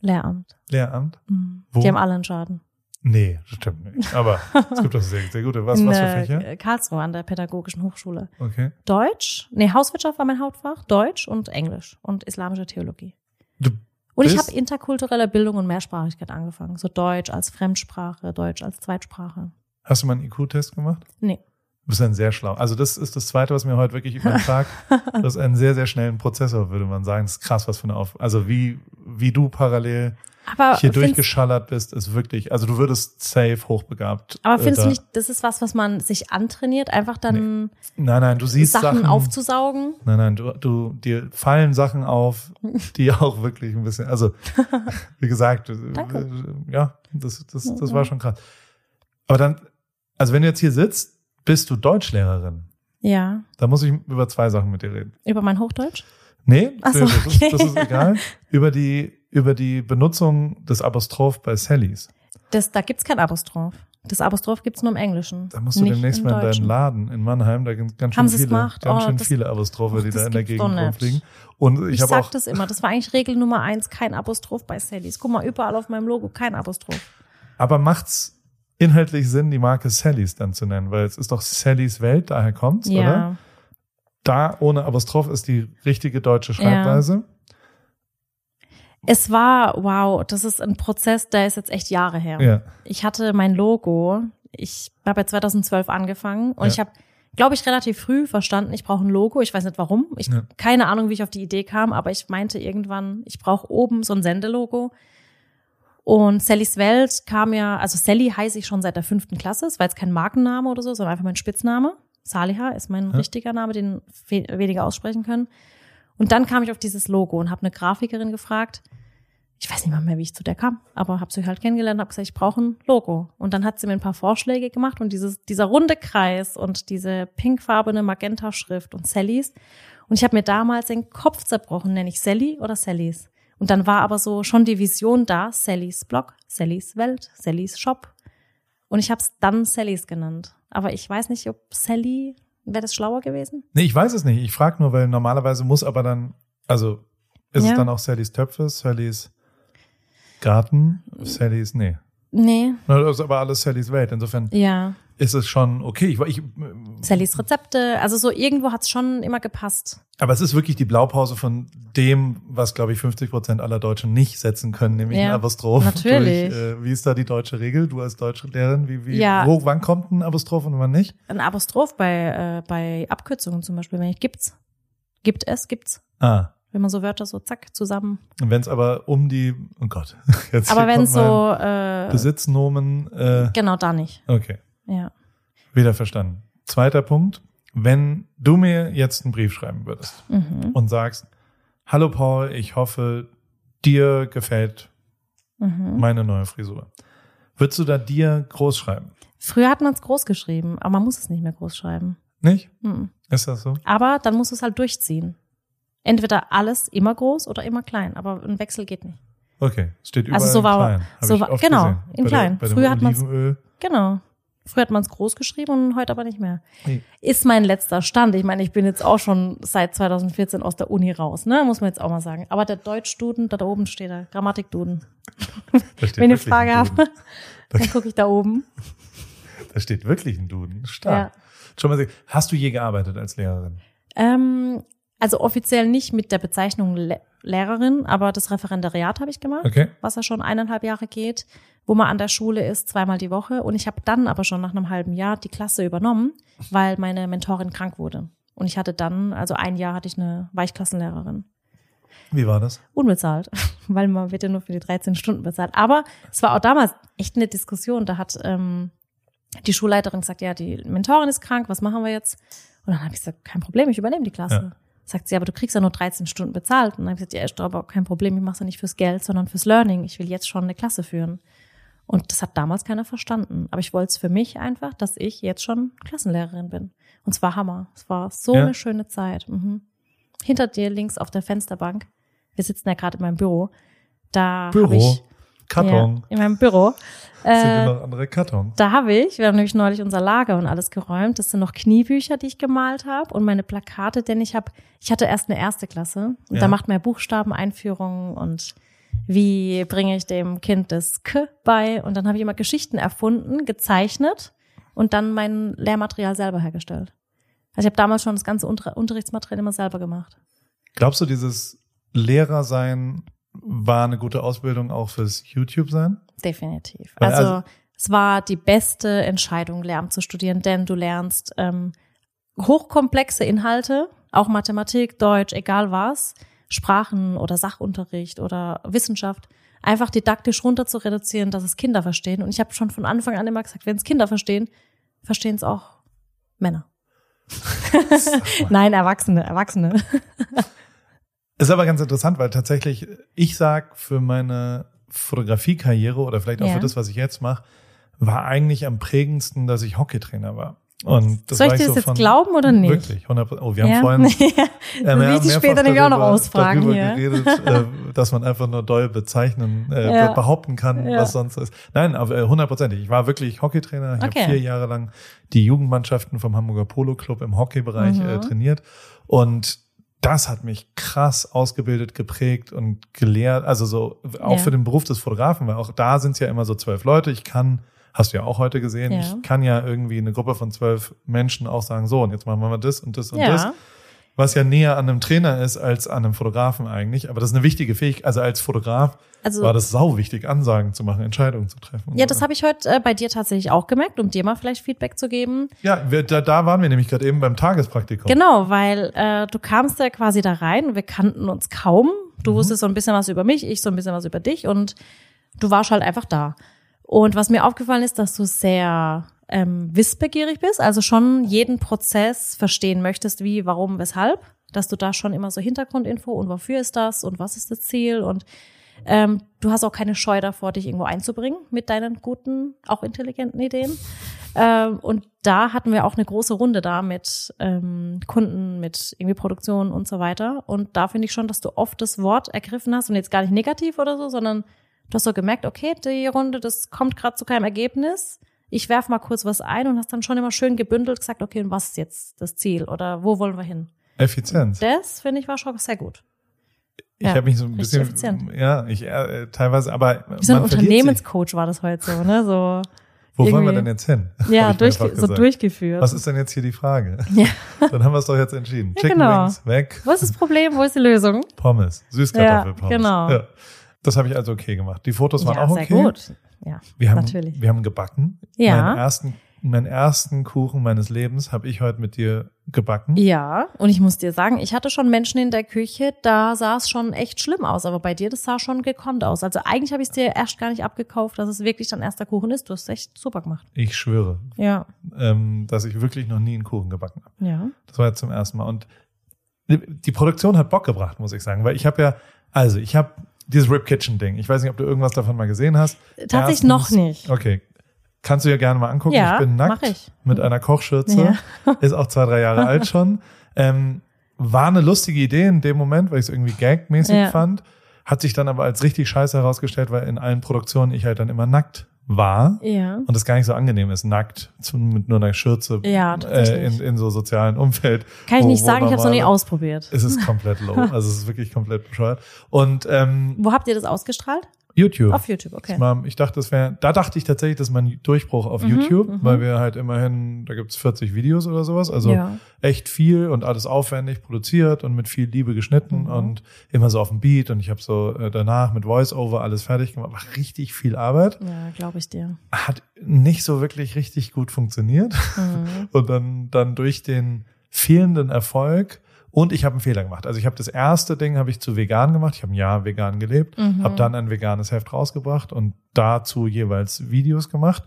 Lehramt. Lehramt? Mhm. Wo? Die haben alle einen Schaden. Nee, stimmt nicht. Aber es gibt auch sehr, sehr gute. Was, was für äh, Fächer? Karlsruhe an der Pädagogischen Hochschule. Okay. Deutsch, nee, Hauswirtschaft war mein Hauptfach, Deutsch und Englisch und islamische Theologie. Du Und ich habe interkulturelle Bildung und Mehrsprachigkeit angefangen. So Deutsch als Fremdsprache, Deutsch als Zweitsprache. Hast du mal einen IQ-Test gemacht? Nee. Du bist ein sehr schlau. Also das ist das Zweite, was mir heute wirklich über den Tag, du hast einen sehr, sehr schnellen Prozessor, würde man sagen. Das ist krass, was für eine Auf... Also wie, wie du parallel Aber hier durchgeschallert bist, ist wirklich, also du würdest safe hochbegabt. Aber äh, findest da- du nicht, das ist was, was man sich antrainiert, einfach dann Nein, nein, du siehst Sachen, Sachen, aufzusaugen? Nein, nein, du, du, dir fallen Sachen auf, die auch wirklich ein bisschen, also, wie gesagt, äh, Danke. ja, das, das, das war schon krass. Aber dann, also wenn du jetzt hier sitzt, bist du Deutschlehrerin. Ja. Da muss ich über zwei Sachen mit dir reden. Über mein Hochdeutsch? Nee, so, das, ist, das ist okay. egal. Über die, über die Benutzung des Apostroph bei Sallys. Das, da gibt's kein Apostroph. Das Apostroph gibt's nur im Englischen. Da musst du demnächst mal in deinen. Laden in Mannheim, da gibt ganz schön Haben viele, gemacht? ganz Oh, schön das- viele Apostrophe, die da in der Gegend rumfliegen. Und ich, Ich sag auch, das immer. Das war eigentlich Regel Nummer eins, kein Apostroph bei Sallys. Guck mal, überall auf meinem Logo kein Apostroph. aber macht's inhaltlich Sinn, die Marke Sallys dann zu nennen? Weil es ist doch Sallys Welt, daher kommt's, oder? Ja. Da ohne Apostroph ist die richtige deutsche Schreibweise. Es war, wow, das ist ein Prozess, der ist jetzt echt Jahre her. Ja. Ich hatte mein Logo, ich habe ja 2012 angefangen und Ja. ich habe, glaube ich, relativ früh verstanden, ich brauche ein Logo. Ich weiß nicht warum. Ich Ja. keine Ahnung, wie ich auf die Idee kam, aber ich meinte irgendwann, ich brauche oben so ein Sendelogo. Und Sallys Welt kam ja, also Sally heiße ich schon seit der fünften Klasse. Es war jetzt kein Markenname oder so, sondern einfach mein Spitzname. Saliha ist mein Ja. richtiger Name, den we- weniger aussprechen können. Und dann kam ich auf dieses Logo und habe eine Grafikerin gefragt. Ich weiß nicht mal mehr, wie ich zu der kam, aber habe sie halt kennengelernt und habe gesagt, ich brauche ein Logo. Und dann hat sie mir ein paar Vorschläge gemacht und dieses, dieser runde Kreis und diese pinkfarbene Magenta-Schrift und Sallys. Und ich habe mir damals den Kopf zerbrochen, nenne ich Sally oder Sallys. Und dann war aber so schon die Vision da, Sallys Blog, Sallys Welt, Sallys Shop. Und ich habe es dann Sallys genannt. Aber ich weiß nicht, ob Sally, wäre das schlauer gewesen? Nee, ich weiß es nicht. Ich frage nur, weil normalerweise muss aber dann, also ist Ja. es dann auch Sallys Töpfe, Sallys Garten, Sallys, nee. Nee, Das ist aber alles Sallys Welt. Insofern ja. Ist es schon okay. Ich, ich, Sallys Rezepte, also so irgendwo hat's schon immer gepasst. aber es ist wirklich die Blaupause von dem, was, glaube ich, 50 Prozent aller Deutschen nicht setzen können, nämlich Ja, ein Apostroph. natürlich. Durch, äh, wie ist da die deutsche Regel? Du als deutsche Lehrerin, wie, wie, Ja. wo, wann kommt ein Apostroph und wann nicht? Ein Apostroph bei, äh, bei Abkürzungen zum Beispiel, wenn ich gibt's. Gibt es, gibt's. Ah. Wenn man so Wörter so zack zusammen. Und wenn es aber um die, oh Gott, jetzt Aber wenn kommt so, äh, Besitznamen, äh, genau da nicht. okay. Ja. Wieder verstanden. Zweiter Punkt. Wenn du mir jetzt einen Brief schreiben würdest Mhm. und sagst, hallo Paul, ich hoffe, dir gefällt Mhm. meine neue Frisur. Würdest du da dir groß schreiben? Früher hat man es groß geschrieben, aber man muss es nicht mehr groß schreiben. Nicht? Mhm. Ist das so? Aber dann musst du es halt durchziehen. Entweder alles immer groß oder immer klein, aber ein Wechsel geht nicht. Okay. Steht überall Also so in war- klein. Hab so war- genau, gesehen. in Bei klein. Der, Früher hat man's- Olivenöl. Genau. Früher hat man es groß geschrieben und heute aber nicht mehr. Nee. Ist mein letzter Stand. Ich meine, ich bin jetzt auch schon seit 2014 aus der Uni raus, ne? Muss man jetzt auch mal sagen. Aber der Deutschduden, da, da oben steht er, Grammatikduden. Wenn ihr Frage habt, dann gucke ich da oben. Da steht wirklich ein Duden. Stark. Schon mal. Hast du je gearbeitet als Lehrerin? Ähm, also offiziell nicht mit der Bezeichnung Le Lehrerin, aber das Referendariat habe ich gemacht, Okay. was ja schon eineinhalb Jahre geht, wo man an der Schule ist, zweimal die Woche. Und ich habe dann aber schon nach einem halben Jahr die Klasse übernommen, weil meine Mentorin krank wurde. Und ich hatte dann, also ein Jahr hatte ich eine Weichklassenlehrerin. Wie war das? Unbezahlt, weil man wird ja nur für die 13 Stunden bezahlt. Aber es war auch damals echt eine Diskussion. Da hat ähm, die Schulleiterin gesagt, ja, die Mentorin ist krank, was machen wir jetzt? Und dann habe ich gesagt, kein Problem, ich übernehme die Klasse. Ja. Sagt sie, aber du kriegst ja nur 13 Stunden bezahlt. Und dann habe ich gesagt, ja, ist doch aber kein Problem, ich mache es ja nicht fürs Geld, sondern fürs Learning. Ich will jetzt schon eine Klasse führen. Und das hat damals keiner verstanden. Aber ich wollte es für mich einfach, dass ich jetzt schon Klassenlehrerin bin. Und zwar Hammer. Es war so Ja. eine schöne Zeit. Mhm. Hinter dir links auf der Fensterbank, wir sitzen ja gerade in meinem Büro, da habe Büro. ich Karton. ja, in meinem Büro. Sind Äh, noch andere Kartons? da habe ich, wir haben nämlich neulich unser Lager und alles geräumt. Das sind noch Kniebücher, die ich gemalt habe und meine Plakate, denn ich habe, ich hatte erst eine erste Klasse und Ja. da macht man ja Buchstabeneinführungen und wie bringe ich dem Kind das K bei und dann habe ich immer Geschichten erfunden, gezeichnet und dann mein Lehrmaterial selber hergestellt. Also ich habe damals schon das ganze Unter Unterrichtsmaterial immer selber gemacht. Glaubst du, dieses Lehrersein war eine gute Ausbildung auch fürs YouTube-Sein? Definitiv. Weil Also, also- es war die beste Entscheidung, Lehramt zu studieren, denn du lernst ähm, hochkomplexe Inhalte, auch Mathematik, Deutsch, egal was, Sprachen oder Sachunterricht oder Wissenschaft, einfach didaktisch runter zu reduzieren, dass es Kinder verstehen. Und ich habe schon von Anfang an immer gesagt, wenn es Kinder verstehen, verstehen es auch Männer. Nein, Erwachsene, Erwachsene. Ist aber ganz interessant, weil tatsächlich ich sag für meine Fotografiekarriere oder vielleicht auch Ja. für das, was ich jetzt mache, war eigentlich am prägendsten, dass ich Hockeytrainer war. Und das Soll ich dir so das jetzt von- glauben oder nicht? Wirklich, 100 Oh, wir haben Ja? vorhin ja. äh, mehrfach später nämlich auch noch ausfragen darüber hier. geredet, äh, dass man einfach nur doll bezeichnen, äh, Ja. behaupten kann, Ja. was sonst ist. Nein, aber äh, hundertprozentig. Ich war wirklich Hockeytrainer. Ich Okay. habe vier Jahre lang die Jugendmannschaften vom Hamburger Polo Club im Hockeybereich Mhm. äh, trainiert und das hat mich krass ausgebildet, geprägt und gelehrt. Also so auch Ja. für den Beruf des Fotografen, weil auch da sind es ja immer so zwölf Leute. Ich kann, hast du ja auch heute gesehen, Ja. ich kann ja irgendwie eine Gruppe von zwölf Menschen auch sagen, so und jetzt machen wir mal das und das und das Ja. Was ja näher an einem Trainer ist als an einem Fotografen eigentlich. Aber das ist eine wichtige Fähigkeit. Also als Fotograf Also war das sau wichtig, Ansagen zu machen, Entscheidungen zu treffen. Ja, so. das habe ich heute äh, bei dir tatsächlich auch gemerkt, um dir mal vielleicht Feedback zu geben. ja wir, da, da waren wir nämlich gerade eben beim Tagespraktikum. Genau, weil äh, du kamst ja quasi da rein wir kannten uns kaum. Du wusstest so ein bisschen was über mich, ich so ein bisschen was über dich und du warst halt einfach da. Und was mir aufgefallen ist, dass du sehr ähm, wissbegierig bist, also schon jeden Prozess verstehen möchtest, wie, warum, weshalb, dass du da schon immer so Hintergrundinfo und wofür ist das und was ist das Ziel und ähm, du hast auch keine Scheu davor, dich irgendwo einzubringen mit deinen guten, auch intelligenten Ideen. Ähm, und da hatten wir auch eine große Runde da mit ähm, Kunden, mit irgendwie Produktion und so weiter. Und da finde ich schon, dass du oft das Wort ergriffen hast und jetzt gar nicht negativ oder so, sondern du hast so gemerkt, okay, die Runde, das kommt gerade zu keinem Ergebnis. Ich werf mal kurz was ein und hast dann schon immer schön gebündelt gesagt, okay, und was ist jetzt das Ziel oder wo wollen wir hin? Effizienz. Das finde ich war schon sehr gut. Ich Ja, habe mich so ein bisschen, effizient. ja, ich äh, teilweise, aber Wie so ein. Unternehmenscoach war das heute so, ne? So, Wo wollen wir denn jetzt hin? ja, durch, so durchgeführt. Was ist denn jetzt hier die Frage? Ja. Dann haben wir es doch jetzt entschieden. Ja, Chicken genau. Wings weg, Wo ist das Problem? Wo ist die Lösung? Pommes, Süßkartoffelpommes. Ja, genau. Ja. Das habe ich also okay gemacht. Die Fotos waren ja, auch sehr okay. gut. Ja, Wir haben, natürlich. wir haben gebacken. Ja. Meinen ersten, meinen ersten Kuchen meines Lebens habe ich heute mit dir gebacken. Ja, und ich muss dir sagen, ich hatte schon Menschen in der Küche, da sah es schon echt schlimm aus, aber bei dir, das sah schon gekonnt aus. Also eigentlich habe ich es dir erst gar nicht abgekauft, dass es wirklich dein erster Kuchen ist. Du hast es echt super gemacht. Ich schwöre, Ja, ähm, dass ich wirklich noch nie einen Kuchen gebacken habe. ja. Das war jetzt zum ersten Mal. Und die Produktion hat Bock gebracht, muss ich sagen. Weil ich habe ja, also ich habe dieses Rip Kitchen Ding. Ich weiß nicht, ob du irgendwas davon mal gesehen hast. Tatsächlich noch nicht. Okay. Kannst du ja gerne mal angucken. Ja, ich bin nackt mach ich. mit einer Kochschürze. Ist auch zwei, drei Jahre alt schon. Ähm, war eine lustige Idee in dem Moment, weil ich es irgendwie gagmäßig Ja. fand. Hat sich dann aber als richtig scheiße herausgestellt, weil in allen Produktionen ich halt dann immer nackt war Ja. und es gar nicht so angenehm ist, nackt zu, mit nur einer Schürze Ja, äh, in, in so sozialen Umfeld. Kann ich nicht wo sagen, ich habe es noch nie ausprobiert. Es ist komplett low, also es ist wirklich komplett bescheuert. Und ähm, Wo habt ihr das ausgestrahlt? YouTube. Auf YouTube, okay. Ich, mal, ich dachte, das wäre, da dachte ich tatsächlich, das ist mein Durchbruch auf Mhm, YouTube, mhm. weil wir halt immerhin, da gibt's 40 Videos oder sowas, also ja. echt viel und alles aufwendig produziert und mit viel Liebe geschnitten Mhm. und immer so auf dem Beat und ich habe so äh, danach mit Voice-Over alles fertig gemacht, war richtig viel Arbeit, Ja, glaube ich dir. hat nicht so wirklich richtig gut funktioniert Mhm. und dann dann durch den fehlenden Erfolg und ich habe einen Fehler gemacht. Also ich habe das erste Ding habe ich zu vegan gemacht. Ich habe ein Jahr vegan gelebt, Mhm. habe dann ein veganes Heft rausgebracht und dazu jeweils Videos gemacht.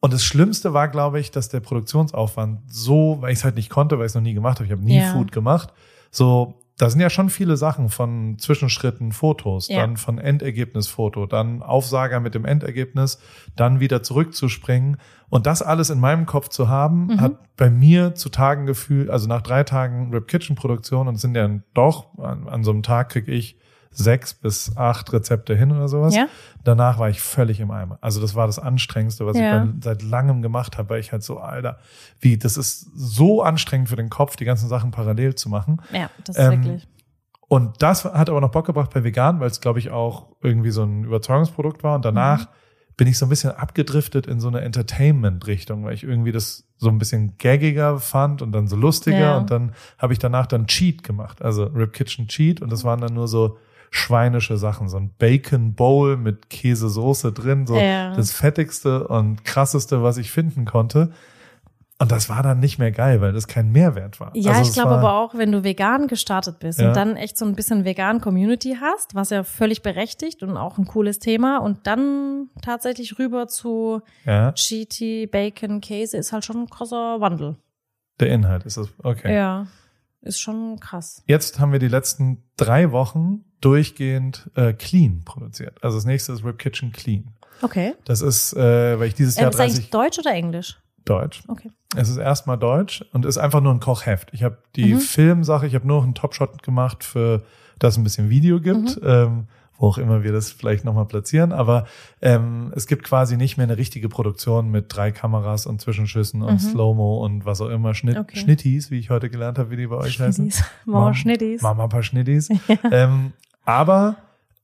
Und das Schlimmste war, glaube ich, dass der Produktionsaufwand so, weil ich es halt nicht konnte, weil ich es noch nie gemacht habe. Ich habe nie Ja. Food gemacht. So, da sind ja schon viele Sachen von Zwischenschritten, Fotos, Ja. dann von Endergebnisfoto, dann Aufsager mit dem Endergebnis, dann wieder zurückzuspringen. Und das alles in meinem Kopf zu haben, Mhm. hat bei mir zu Tagen gefühlt, also nach drei Tagen Rip Kitchen Produktion, und sind ja doch, an, an so einem Tag krieg ich sechs bis acht Rezepte hin oder sowas. Ja? Danach war ich völlig im Eimer. Also das war das Anstrengendste, was Ja. ich seit langem gemacht habe, weil ich halt so, Alter, wie, das ist so anstrengend für den Kopf, die ganzen Sachen parallel zu machen. Ja, das ist Ähm, wirklich. Und das hat aber noch Bock gebracht bei vegan, weil es, glaube ich, auch irgendwie so ein Überzeugungsprodukt war. Und danach Mhm. bin ich so ein bisschen abgedriftet in so eine Entertainment-Richtung, weil ich irgendwie das so ein bisschen gaggiger fand und dann so lustiger. Ja. Und dann habe ich danach dann Cheat gemacht, also Rip Kitchen Cheat. Und das waren dann nur so schweinische Sachen, so ein Bacon Bowl mit Käsesoße drin, so Ja. das fettigste und krasseste, was ich finden konnte. Und das war dann nicht mehr geil, weil das kein Mehrwert war. Ja, Also ich glaube aber auch, wenn du vegan gestartet bist Ja. und dann echt so ein bisschen vegan Community hast, was ja völlig berechtigt und auch ein cooles Thema und dann tatsächlich rüber zu Ja, Cheaty, Bacon, Käse ist halt schon ein krasser Wandel. der Inhalt ist es. Okay. Ja, ist schon krass. Jetzt haben wir die letzten drei Wochen durchgehend äh, Clean produziert. Also das nächste ist Rip Kitchen Clean. Okay. Das ist, äh, weil ich dieses Ähm, Jahr ist eigentlich 30 Deutsch oder Englisch? Deutsch. Okay. Es ist erstmal Deutsch und ist einfach nur ein Kochheft. Ich habe die Mhm. Filmsache, ich habe nur noch einen Topshot gemacht, für das es ein bisschen Video gibt, Mhm. ähm, wo auch immer wir das vielleicht nochmal platzieren. Aber ähm, es gibt quasi nicht mehr eine richtige Produktion mit drei Kameras und Zwischenschüssen und Mhm. Slow-Mo und was auch immer. Schnitt, Okay. Schnittis, wie ich heute gelernt habe, wie die bei euch heißen. Schnittis. Mama Mam- Schnittis. Mama ein paar Schnittis. ähm, aber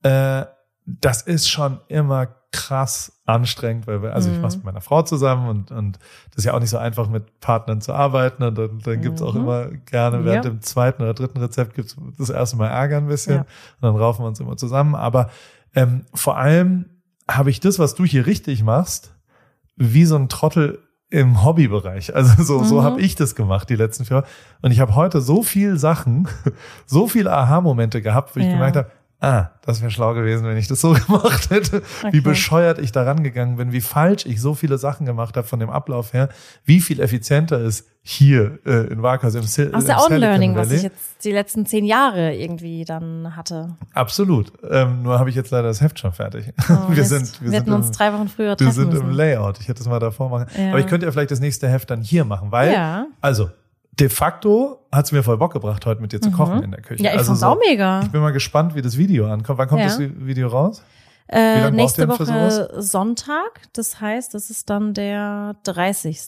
äh, das ist schon immer krass anstrengend, weil wir, also ich Mhm. mache mit meiner Frau zusammen und, und das ist ja auch nicht so einfach mit Partnern zu arbeiten und dann, dann gibt's auch Mhm. immer gerne während Ja. dem zweiten oder dritten Rezept gibt's das erste Mal Ärger ein bisschen Ja. und dann raufen wir uns immer zusammen. Aber ähm, vor allem habe ich das, was du hier richtig machst, wie so ein Trottel im Hobbybereich. Also so, so Mhm. habe ich das gemacht die letzten vier Jahre. Und ich habe heute so viel Sachen, so viele Aha-Momente gehabt, wo ich Ja. gemerkt habe, ah, das wäre schlau gewesen, wenn ich das so gemacht hätte. Wie Okay. bescheuert ich da rangegangen bin, wie falsch ich so viele Sachen gemacht habe von dem Ablauf her, wie viel effizienter es hier äh, in Wakas im, Sil Aus im der Own Learning, Silicon was ich Valley. jetzt die letzten zehn Jahre irgendwie dann hatte. Absolut. Ähm, nur habe ich jetzt leider das Heft schon fertig. Oh, wir sind, wir, wir sind hätten uns im, drei Wochen früher wir treffen sind müssen. im Layout. Ich hätte es mal davor machen. Ja. Aber ich könnte ja vielleicht das nächste Heft dann hier machen, weil, ja. also, de facto hat es mir voll Bock gebracht, heute mit dir zu Mhm. kochen in der Küche. Ja, ich also so, auch mega. Ich bin mal gespannt, wie das Video ankommt. Wann kommt Ja. das Video raus? Äh, nächste Woche Sonntag. Das heißt, das ist dann der 30.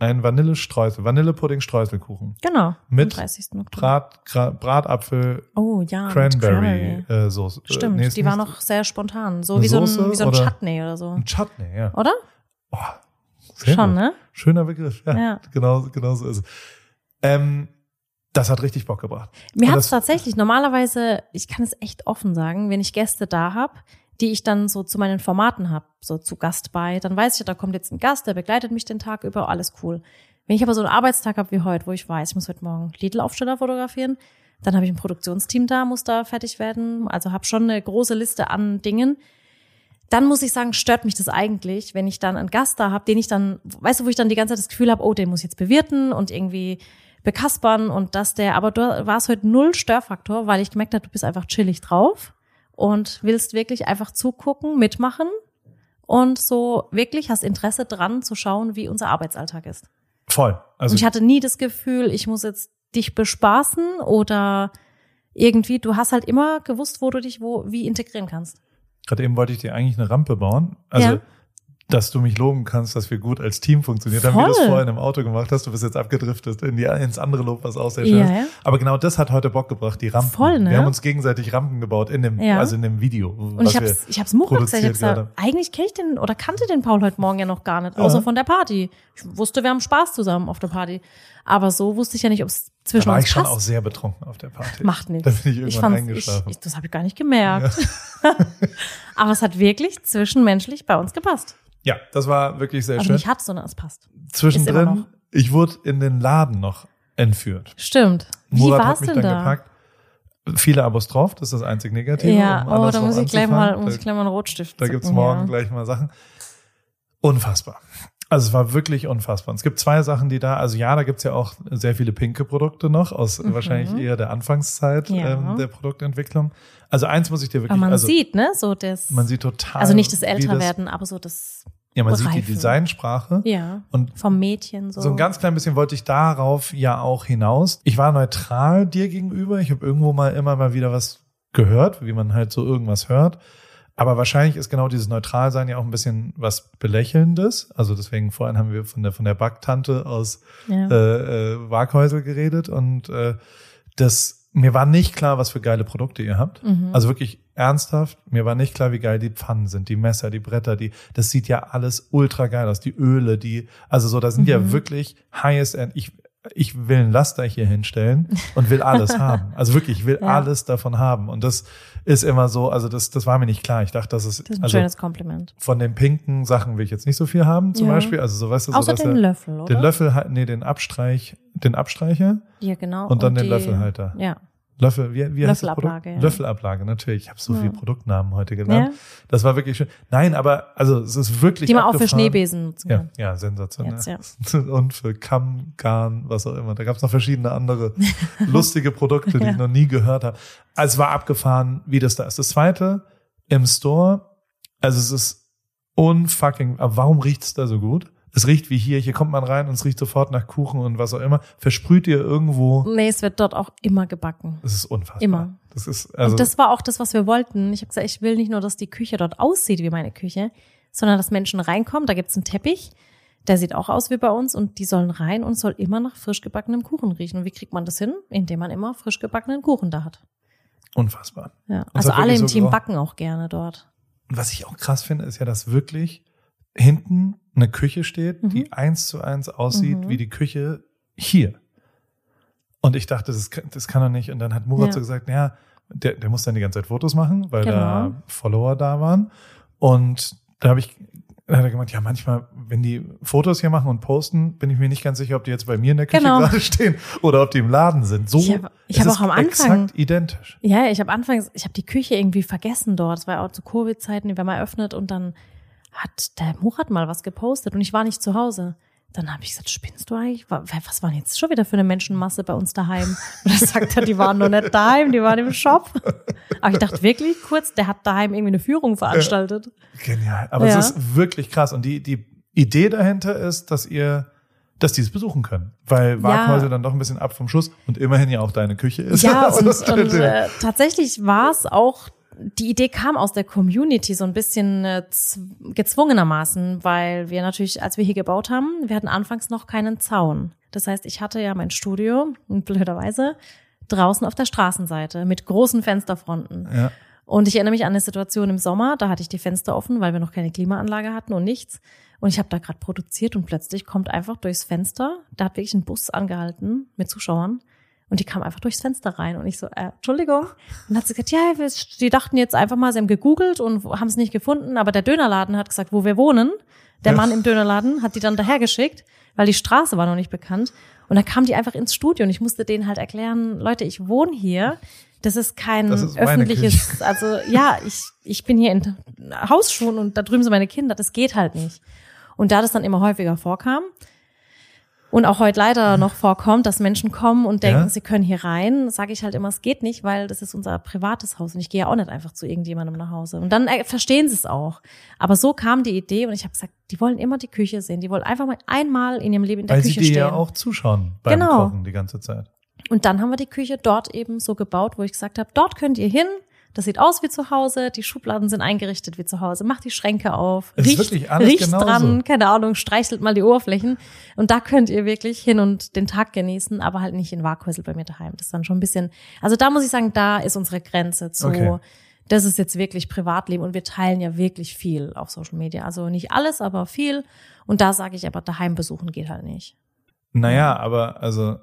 Ein Vanillestreusel, Vanillepudding-Streuselkuchen. Genau. Mit am 30. Oktober. Brat, Gra- Bratapfel, oh ja. mit Cranberry, äh, Soße. Äh, Stimmt, nee, die war noch sehr spontan. So wie so, ein, wie so ein oder- Chutney oder so. Ein Chutney, ja. Oder? Oh, Schon, gut. ne? Schöner Begriff, ja. Ja. Genau, genau so ist es. Ähm, das hat richtig Bock gebracht. Mir hat's das- tatsächlich, normalerweise, ich kann es echt offen sagen, wenn ich Gäste da hab, die ich dann so zu meinen Formaten hab, so zu Gast bei, dann weiß ich, da kommt jetzt ein Gast, der begleitet mich den Tag über, alles cool. Wenn ich aber so einen Arbeitstag hab wie heute, wo ich weiß, ich muss heute Morgen Lidl-Aufsteller fotografieren, dann habe ich ein Produktionsteam da, muss da fertig werden, also habe schon eine große Liste an Dingen. Dann muss ich sagen, stört mich das eigentlich, wenn ich dann einen Gast da hab, den ich dann, weißt du, wo ich dann die ganze Zeit das Gefühl habe, oh, den muss ich jetzt bewirten und irgendwie bekaspern und dass der, aber du warst heute null Störfaktor, weil ich gemerkt habe, du bist einfach chillig drauf und willst wirklich einfach zugucken, mitmachen und so wirklich hast Interesse dran zu schauen, wie unser Arbeitsalltag ist. Voll. Also und ich hatte nie das Gefühl, ich muss jetzt dich bespaßen oder irgendwie, du hast halt immer gewusst, wo du dich wo wie integrieren kannst. gerade eben wollte ich dir eigentlich eine Rampe bauen. Also Ja. Dass du mich loben kannst, dass wir gut als Team funktioniert haben, wie du es vorhin im Auto gemacht hast. Du bist jetzt abgedriftet in die, ins andere Lob, was auch sehr schön ist. ja. Aber genau das hat heute Bock gebracht, die Rampen. Voll, ne? Wir haben uns gegenseitig Rampen gebaut in dem, Ja. also in dem Video. Und ich hab's, ich hab's Murat gesagt, ich hab produziert gesagt, eigentlich kenne ich den oder kannte den Paul heute Morgen ja noch gar nicht, außer Ja. von der Party. Ich wusste, wir haben Spaß zusammen auf der Party. Aber so wusste ich ja nicht, ob es Da zwischen war uns ich schon passt. auch sehr betrunken auf der Party. Macht nichts. Da bin ich irgendwann fand's- eingeschlafen. Ich, ich, das habe ich gar nicht gemerkt. Aber es hat wirklich zwischenmenschlich bei uns gepasst. Ja, das war wirklich sehr Also schön. nicht hat, sondern es passt. Zwischendrin, ich wurde in den Laden noch entführt. Stimmt. Wie Murat war's hat mich denn dann da? gepackt. Viele Abos drauf, das ist das einzig Negative. Ja, um oh, da muss ich gleich mal, muss ich gleich mal einen Rotstift Da zücken, gibt's morgen ja. gleich mal Sachen. Unfassbar. Also es war wirklich unfassbar. Und es gibt zwei Sachen, die da, also ja, da gibt's ja auch sehr viele pinke Produkte noch aus wahrscheinlich eher der Anfangszeit Mhm. Ja. ähm, der Produktentwicklung. Also eins muss ich dir Aber wirklich, man also sieht, ne, so das, man sieht total. also nicht das Älterwerden, aber so das, ja, man sieht die Reifen. Designsprache. ja, Und vom Mädchen so. so ein ganz klein bisschen wollte ich darauf ja auch hinaus. Ich war neutral dir gegenüber. Ich habe irgendwo mal immer mal wieder was gehört, wie man halt so irgendwas hört. Aber wahrscheinlich ist genau dieses Neutralsein ja auch ein bisschen was Belächelndes. Also deswegen vorhin haben wir von der von der Backtante aus ja. äh, äh, Waghäusel geredet und äh, das mir war nicht klar, was für geile Produkte ihr habt. Mhm. Also wirklich ernsthaft, mir war nicht klar, wie geil die Pfannen sind, die Messer, die Bretter, die das sieht ja alles ultra geil aus, die Öle, die also so, da sind ja Mhm. wirklich highest end. Ich ich will ein Laster hier hinstellen und will alles haben. Also wirklich, ich will Ja. alles davon haben und das ist immer so, also das das war mir nicht klar. Ich dachte, das ist, das ist ein also schönes Kompliment. von den pinken Sachen will ich jetzt nicht so viel haben, zum Ja. Beispiel. Also so weißt du, so Außer den Löffel, oder? den Löffel, halt- nee, den Abstreich, den Abstreicher. Ja, genau. Und dann den die- Löffelhalter. Ja. Löffel, wie, wie Löffelablage, ja. Löffelablage, natürlich. Ich habe so Ja. viele Produktnamen heute gelernt. ja. Das war wirklich schön. Nein, aber also es ist wirklich Die man auch für. Schneebesen nutzen Ja, kann. ja, sensationell. Jetzt, ja. Und für Kamm, Garn, was auch immer. Da gab es noch verschiedene andere lustige Produkte, die Ja. ich noch nie gehört habe. Also es war abgefahren, wie das da ist. Das zweite, im Store, also es ist unfucking, aber warum riecht's da so gut? Es riecht wie hier, hier kommt man rein und es riecht sofort nach Kuchen und was auch immer. Versprüht ihr irgendwo, Nee, es wird dort auch immer gebacken. das ist unfassbar. Immer. Das ist, also, und das war auch das, was wir wollten. Ich habe gesagt, ich will nicht nur, dass die Küche dort aussieht wie meine Küche, sondern dass Menschen reinkommen. Da gibt's einen Teppich, der sieht auch aus wie bei uns und die sollen rein und soll immer nach frisch gebackenem Kuchen riechen. Und wie kriegt man das hin? Indem man immer frisch gebackenen Kuchen da hat. unfassbar. Ja. Also alle im so Team gerochen. backen auch gerne dort. Und was ich auch krass finde, ist ja, dass wirklich hinten eine Küche steht, Mhm. die eins zu eins aussieht Mhm. wie die Küche hier. Und ich dachte, das, kann- das kann doch nicht. Und dann hat Murat Ja. so gesagt, ja, der, der muss dann die ganze Zeit Fotos machen, weil Genau. da Follower da waren. Und da habe ich, da hat er gemeint, ja, manchmal, wenn die Fotos hier machen und posten, bin ich mir nicht ganz sicher, ob die jetzt bei mir in der Küche Genau. gerade stehen oder ob die im Laden sind. So, Ich hab- ich hab auch am Anfang- exakt identisch. Ja, ich habe anfangs, ich habe die Küche irgendwie vergessen dort. Es war ja auch zu Covid-Zeiten, die wir mal eröffnet und dann hat der Murat mal was gepostet und ich war nicht zu Hause. Dann habe ich gesagt, spinnst du eigentlich? Wa- Was war denn jetzt schon wieder für eine Menschenmasse bei uns daheim? Und dann sagt er, die waren noch nicht daheim, die waren im Shop. Aber ich dachte wirklich kurz, der hat daheim irgendwie eine Führung veranstaltet. Genial. Aber Ja. es ist wirklich krass. Und die, die Idee dahinter ist, dass ihr, dass die es besuchen können. Weil Waghäusel dann doch ein bisschen ab vom Schuss und immerhin ja auch deine Küche ist. Ja, Also und, und äh, tatsächlich war es auch, die Idee kam aus der Community so ein bisschen äh, gezwungenermaßen, weil wir natürlich, als wir hier gebaut haben, wir hatten anfangs noch keinen Zaun. Das heißt, ich hatte ja mein Studio, blöderweise, draußen auf der Straßenseite mit großen Fensterfronten. ja. Und ich erinnere mich an eine Situation im Sommer, da hatte ich die Fenster offen, weil wir noch keine Klimaanlage hatten und nichts. Und ich habe da gerade produziert und plötzlich kommt einfach durchs Fenster, da hat wirklich ein Bus angehalten mit Zuschauern und die kam einfach durchs Fenster rein und ich so, äh, Entschuldigung. Und dann hat sie gesagt, ja, wir, die dachten jetzt einfach mal, sie haben gegoogelt und haben es nicht gefunden, aber der Dönerladen hat gesagt, wo wir wohnen. Der. Mann im Dönerladen hat die dann dahergeschickt, weil die Straße war noch nicht bekannt. Und dann kam die einfach ins Studio und ich musste denen halt erklären, Leute, ich wohne hier. Das ist kein Das ist öffentliches, also ja, ich, ich bin hier in Hausschuhen und da drüben sind meine Kinder, das geht halt nicht. Und da das dann immer häufiger vorkam und auch heute leider noch vorkommt, dass Menschen kommen und denken, Ja. sie können hier rein, sage ich halt immer, es geht nicht, weil das ist unser privates Haus und ich gehe ja auch nicht einfach zu irgendjemandem nach Hause. Und dann äh, verstehen sie es auch. Aber so kam die Idee und ich habe gesagt, die wollen immer die Küche sehen, die wollen einfach mal einmal in ihrem Leben in der Weil sie Küche dir stehen. ja auch zuschauen beim Genau. Kochen die ganze Zeit. Und dann haben wir die Küche dort eben so gebaut, wo ich gesagt habe, dort könnt ihr hin, das sieht aus wie zu Hause, die Schubladen sind eingerichtet wie zu Hause, macht die Schränke auf, Es ist riecht, wirklich alles riecht genauso. dran, keine Ahnung, streichelt mal die Oberflächen. Und da könnt ihr wirklich hin und den Tag genießen, aber halt nicht in Waghäusel bei mir daheim. Das ist dann schon ein bisschen, also da muss ich sagen, da ist unsere Grenze zu, Okay. das ist jetzt wirklich Privatleben und wir teilen ja wirklich viel auf Social Media. Also nicht alles, aber viel. Und da sage ich aber, daheim besuchen geht halt nicht. Naja, aber also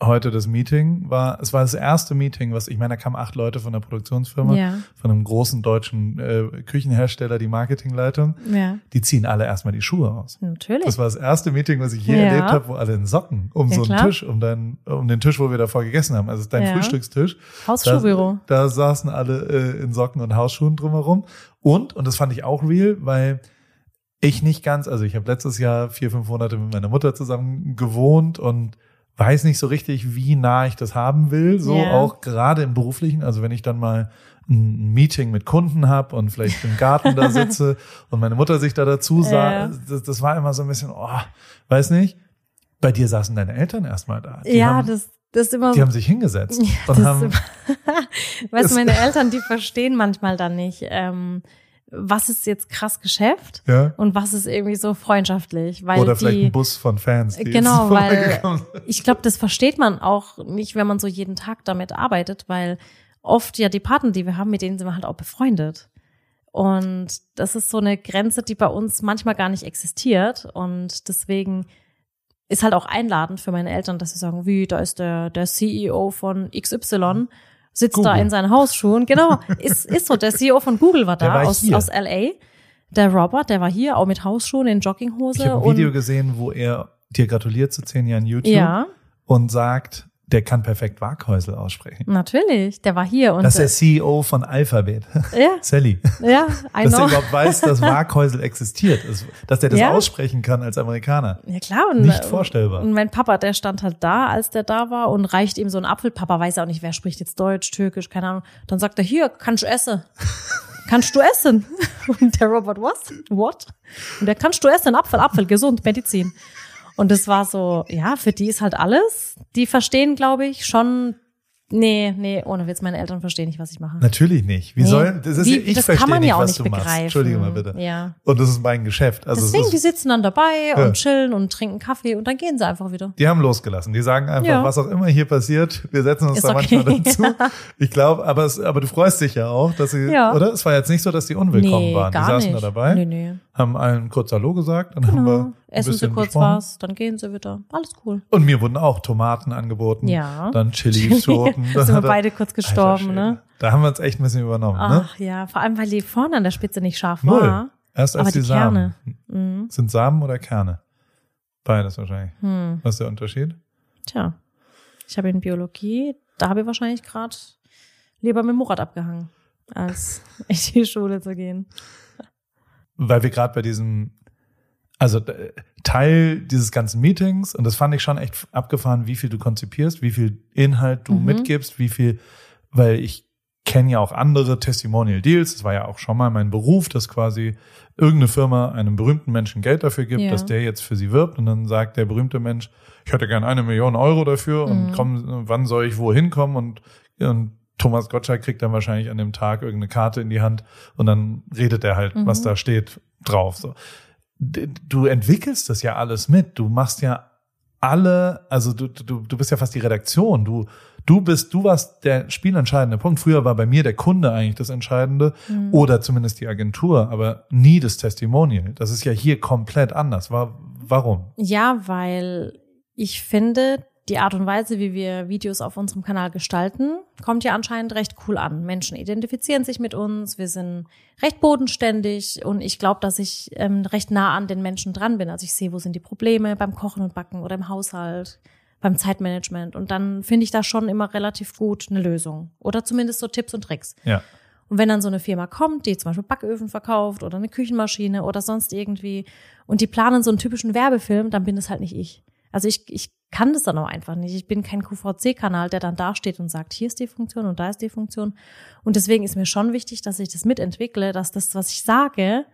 heute das Meeting war, es war das erste Meeting, was, ich meine, da kamen acht Leute von der Produktionsfirma, Ja. von einem großen deutschen äh, Küchenhersteller, die Marketingleitung. Ja, Die ziehen alle erstmal die Schuhe aus. natürlich. Das war das erste Meeting, was ich je Ja. erlebt habe, wo alle in Socken um so einen klar. Tisch, um deinen, um den Tisch, wo wir davor gegessen haben. Also dein. Frühstückstisch. Hausschuhbüro. Da, da saßen alle äh, in Socken und Hausschuhen drumherum. Und, und das fand ich auch real, weil ich nicht ganz, also ich habe letztes Jahr vier, fünf Monate mit meiner Mutter zusammen gewohnt und weiß nicht so richtig, wie nah ich das haben will. So Ja. auch gerade im beruflichen. Also wenn ich dann mal ein Meeting mit Kunden habe und vielleicht im Garten da sitze und meine Mutter sich da dazu sah, Ja. das, das war immer so ein bisschen, oh, weiß nicht. Bei dir saßen deine Eltern erstmal da. Die ja, haben, das, das ist immer die haben sich hingesetzt Ja, und haben, weißt du, meine Eltern, die verstehen manchmal dann nicht, ähm, was ist jetzt krass Geschäft ja. und was ist irgendwie so freundschaftlich, weil Oder vielleicht die, ein Bus von Fans. Die Genau, weil ich glaube, das versteht man auch nicht, wenn man so jeden Tag damit arbeitet, weil oft ja die Partner, die wir haben, mit denen sind wir halt auch befreundet. Und das ist so eine Grenze, die bei uns manchmal gar nicht existiert. Und deswegen ist halt auch einladend für meine Eltern, dass sie sagen, wie, da ist der, der CEO von XY, sitzt da Google. in seinen Hausschuhen. Genau, ist, ist so. Der CEO von Google war da war aus, hier. aus LA. Der Robert, der war hier, auch mit Hausschuhen in Jogginghose. Ich habe ein Video gesehen, wo er dir gratuliert zu zehn Jahren YouTube Ja, und sagt, der kann perfekt Waghäusel aussprechen. natürlich. Der war hier und Das ist der CEO von Alphabet, ja, Sally. ja, I Dass er überhaupt weiß, dass Waghäusel existiert. Dass- der das Ja. aussprechen kann als Amerikaner. Ja klar. Und, Nicht äh, vorstellbar. Und mein Papa, der stand halt da, als der da war und reicht ihm so einen Apfel. Papa weiß auch nicht, wer spricht jetzt Deutsch, Türkisch, keine Ahnung. Dann sagt er, hier, kannst du essen. kannst du essen? Und der Robert, was? What? Und der, kannst du essen? Apfel, Apfel, gesund, Medizin. Und das war so, ja, für die ist halt alles. Die verstehen, glaube ich, schon, nee, nee, ohne Witz, meine Eltern verstehen nicht, was ich mache. Natürlich nicht. Wie Nee. sollen, das ist Wie- ja, ich das verstehe kann man nicht, ja auch was nicht du machst. begreifen. Entschuldige mal bitte. Ja. Und das ist mein Geschäft. Also es Deswegen, ist, die sitzen dann dabei Ja. und chillen und trinken Kaffee und dann gehen sie einfach wieder. Die haben losgelassen. Die sagen einfach, Ja. was auch immer hier passiert, wir setzen uns Ist da okay. manchmal dazu. Ich glaube, aber, es, aber du freust dich ja auch, dass sie, Ja. oder? Es war jetzt nicht so, dass die unwillkommen nee, waren. Die saßen nicht. da dabei, Nee, nee. Haben allen kurz Hallo gesagt, dann haben wir Genau. Essen sie kurz besprochen. was, dann gehen sie wieder. Alles cool. Und mir wurden auch Tomaten angeboten, Ja. dann Chili-Schoten. da sind wir beide kurz gestorben, ne? Da haben wir uns echt ein bisschen übernommen, ne? Ach ja, vor allem, weil die vorne an der Spitze nicht scharf Null. war. Erst als Aber die, die Samen. Kerne. Mhm. Sind Samen oder Kerne? Beides wahrscheinlich. Hm. Was ist der Unterschied? Tja, ich habe in Biologie, da habe ich wahrscheinlich gerade lieber mit Murat abgehangen, als in die Schule zu gehen. Weil wir gerade bei diesem, also äh, Teil dieses ganzen Meetings, und das fand ich schon echt abgefahren, wie viel du konzipierst, wie viel Inhalt du Mhm. mitgibst, wie viel, weil ich kenne ja auch andere Testimonial Deals, das war ja auch schon mal mein Beruf, dass quasi irgendeine Firma einem berühmten Menschen Geld dafür gibt, Ja. dass der jetzt für sie wirbt und dann sagt der berühmte Mensch, ich hätte gern eine Million Euro dafür und Mhm. komm, wann soll ich wohin kommen und, und Thomas Gottschalk kriegt dann wahrscheinlich an dem Tag irgendeine Karte in die Hand und dann redet er halt, Mhm. was da steht, drauf. So. Du entwickelst das ja alles mit. Du machst ja alle, also du, du, du bist ja fast die Redaktion. Du, du bist, du warst der spielentscheidende Punkt. Früher war bei mir der Kunde eigentlich das Entscheidende Mhm. oder zumindest die Agentur, aber nie das Testimonial. Das ist ja hier komplett anders. War, warum? Ja, weil ich finde, die Art und Weise, wie wir Videos auf unserem Kanal gestalten, kommt ja anscheinend recht cool an. Menschen identifizieren sich mit uns, wir sind recht bodenständig und ich glaube, dass ich ähm, recht nah an den Menschen dran bin. Also ich sehe, wo sind die Probleme beim Kochen und Backen oder im Haushalt, beim Zeitmanagement und dann finde ich da schon immer relativ gut eine Lösung oder zumindest so Tipps und Tricks. Ja. Und wenn dann so eine Firma kommt, die zum Beispiel Backöfen verkauft oder eine Küchenmaschine oder sonst irgendwie und die planen so einen typischen Werbefilm, dann bin das halt nicht ich. Also ich, ich kann das dann auch einfach nicht. Ich bin kein QVC-Kanal, der dann dasteht und sagt, hier ist die Funktion und da ist die Funktion. Und deswegen ist mir schon wichtig, dass ich das mitentwickle, dass das, was ich sage,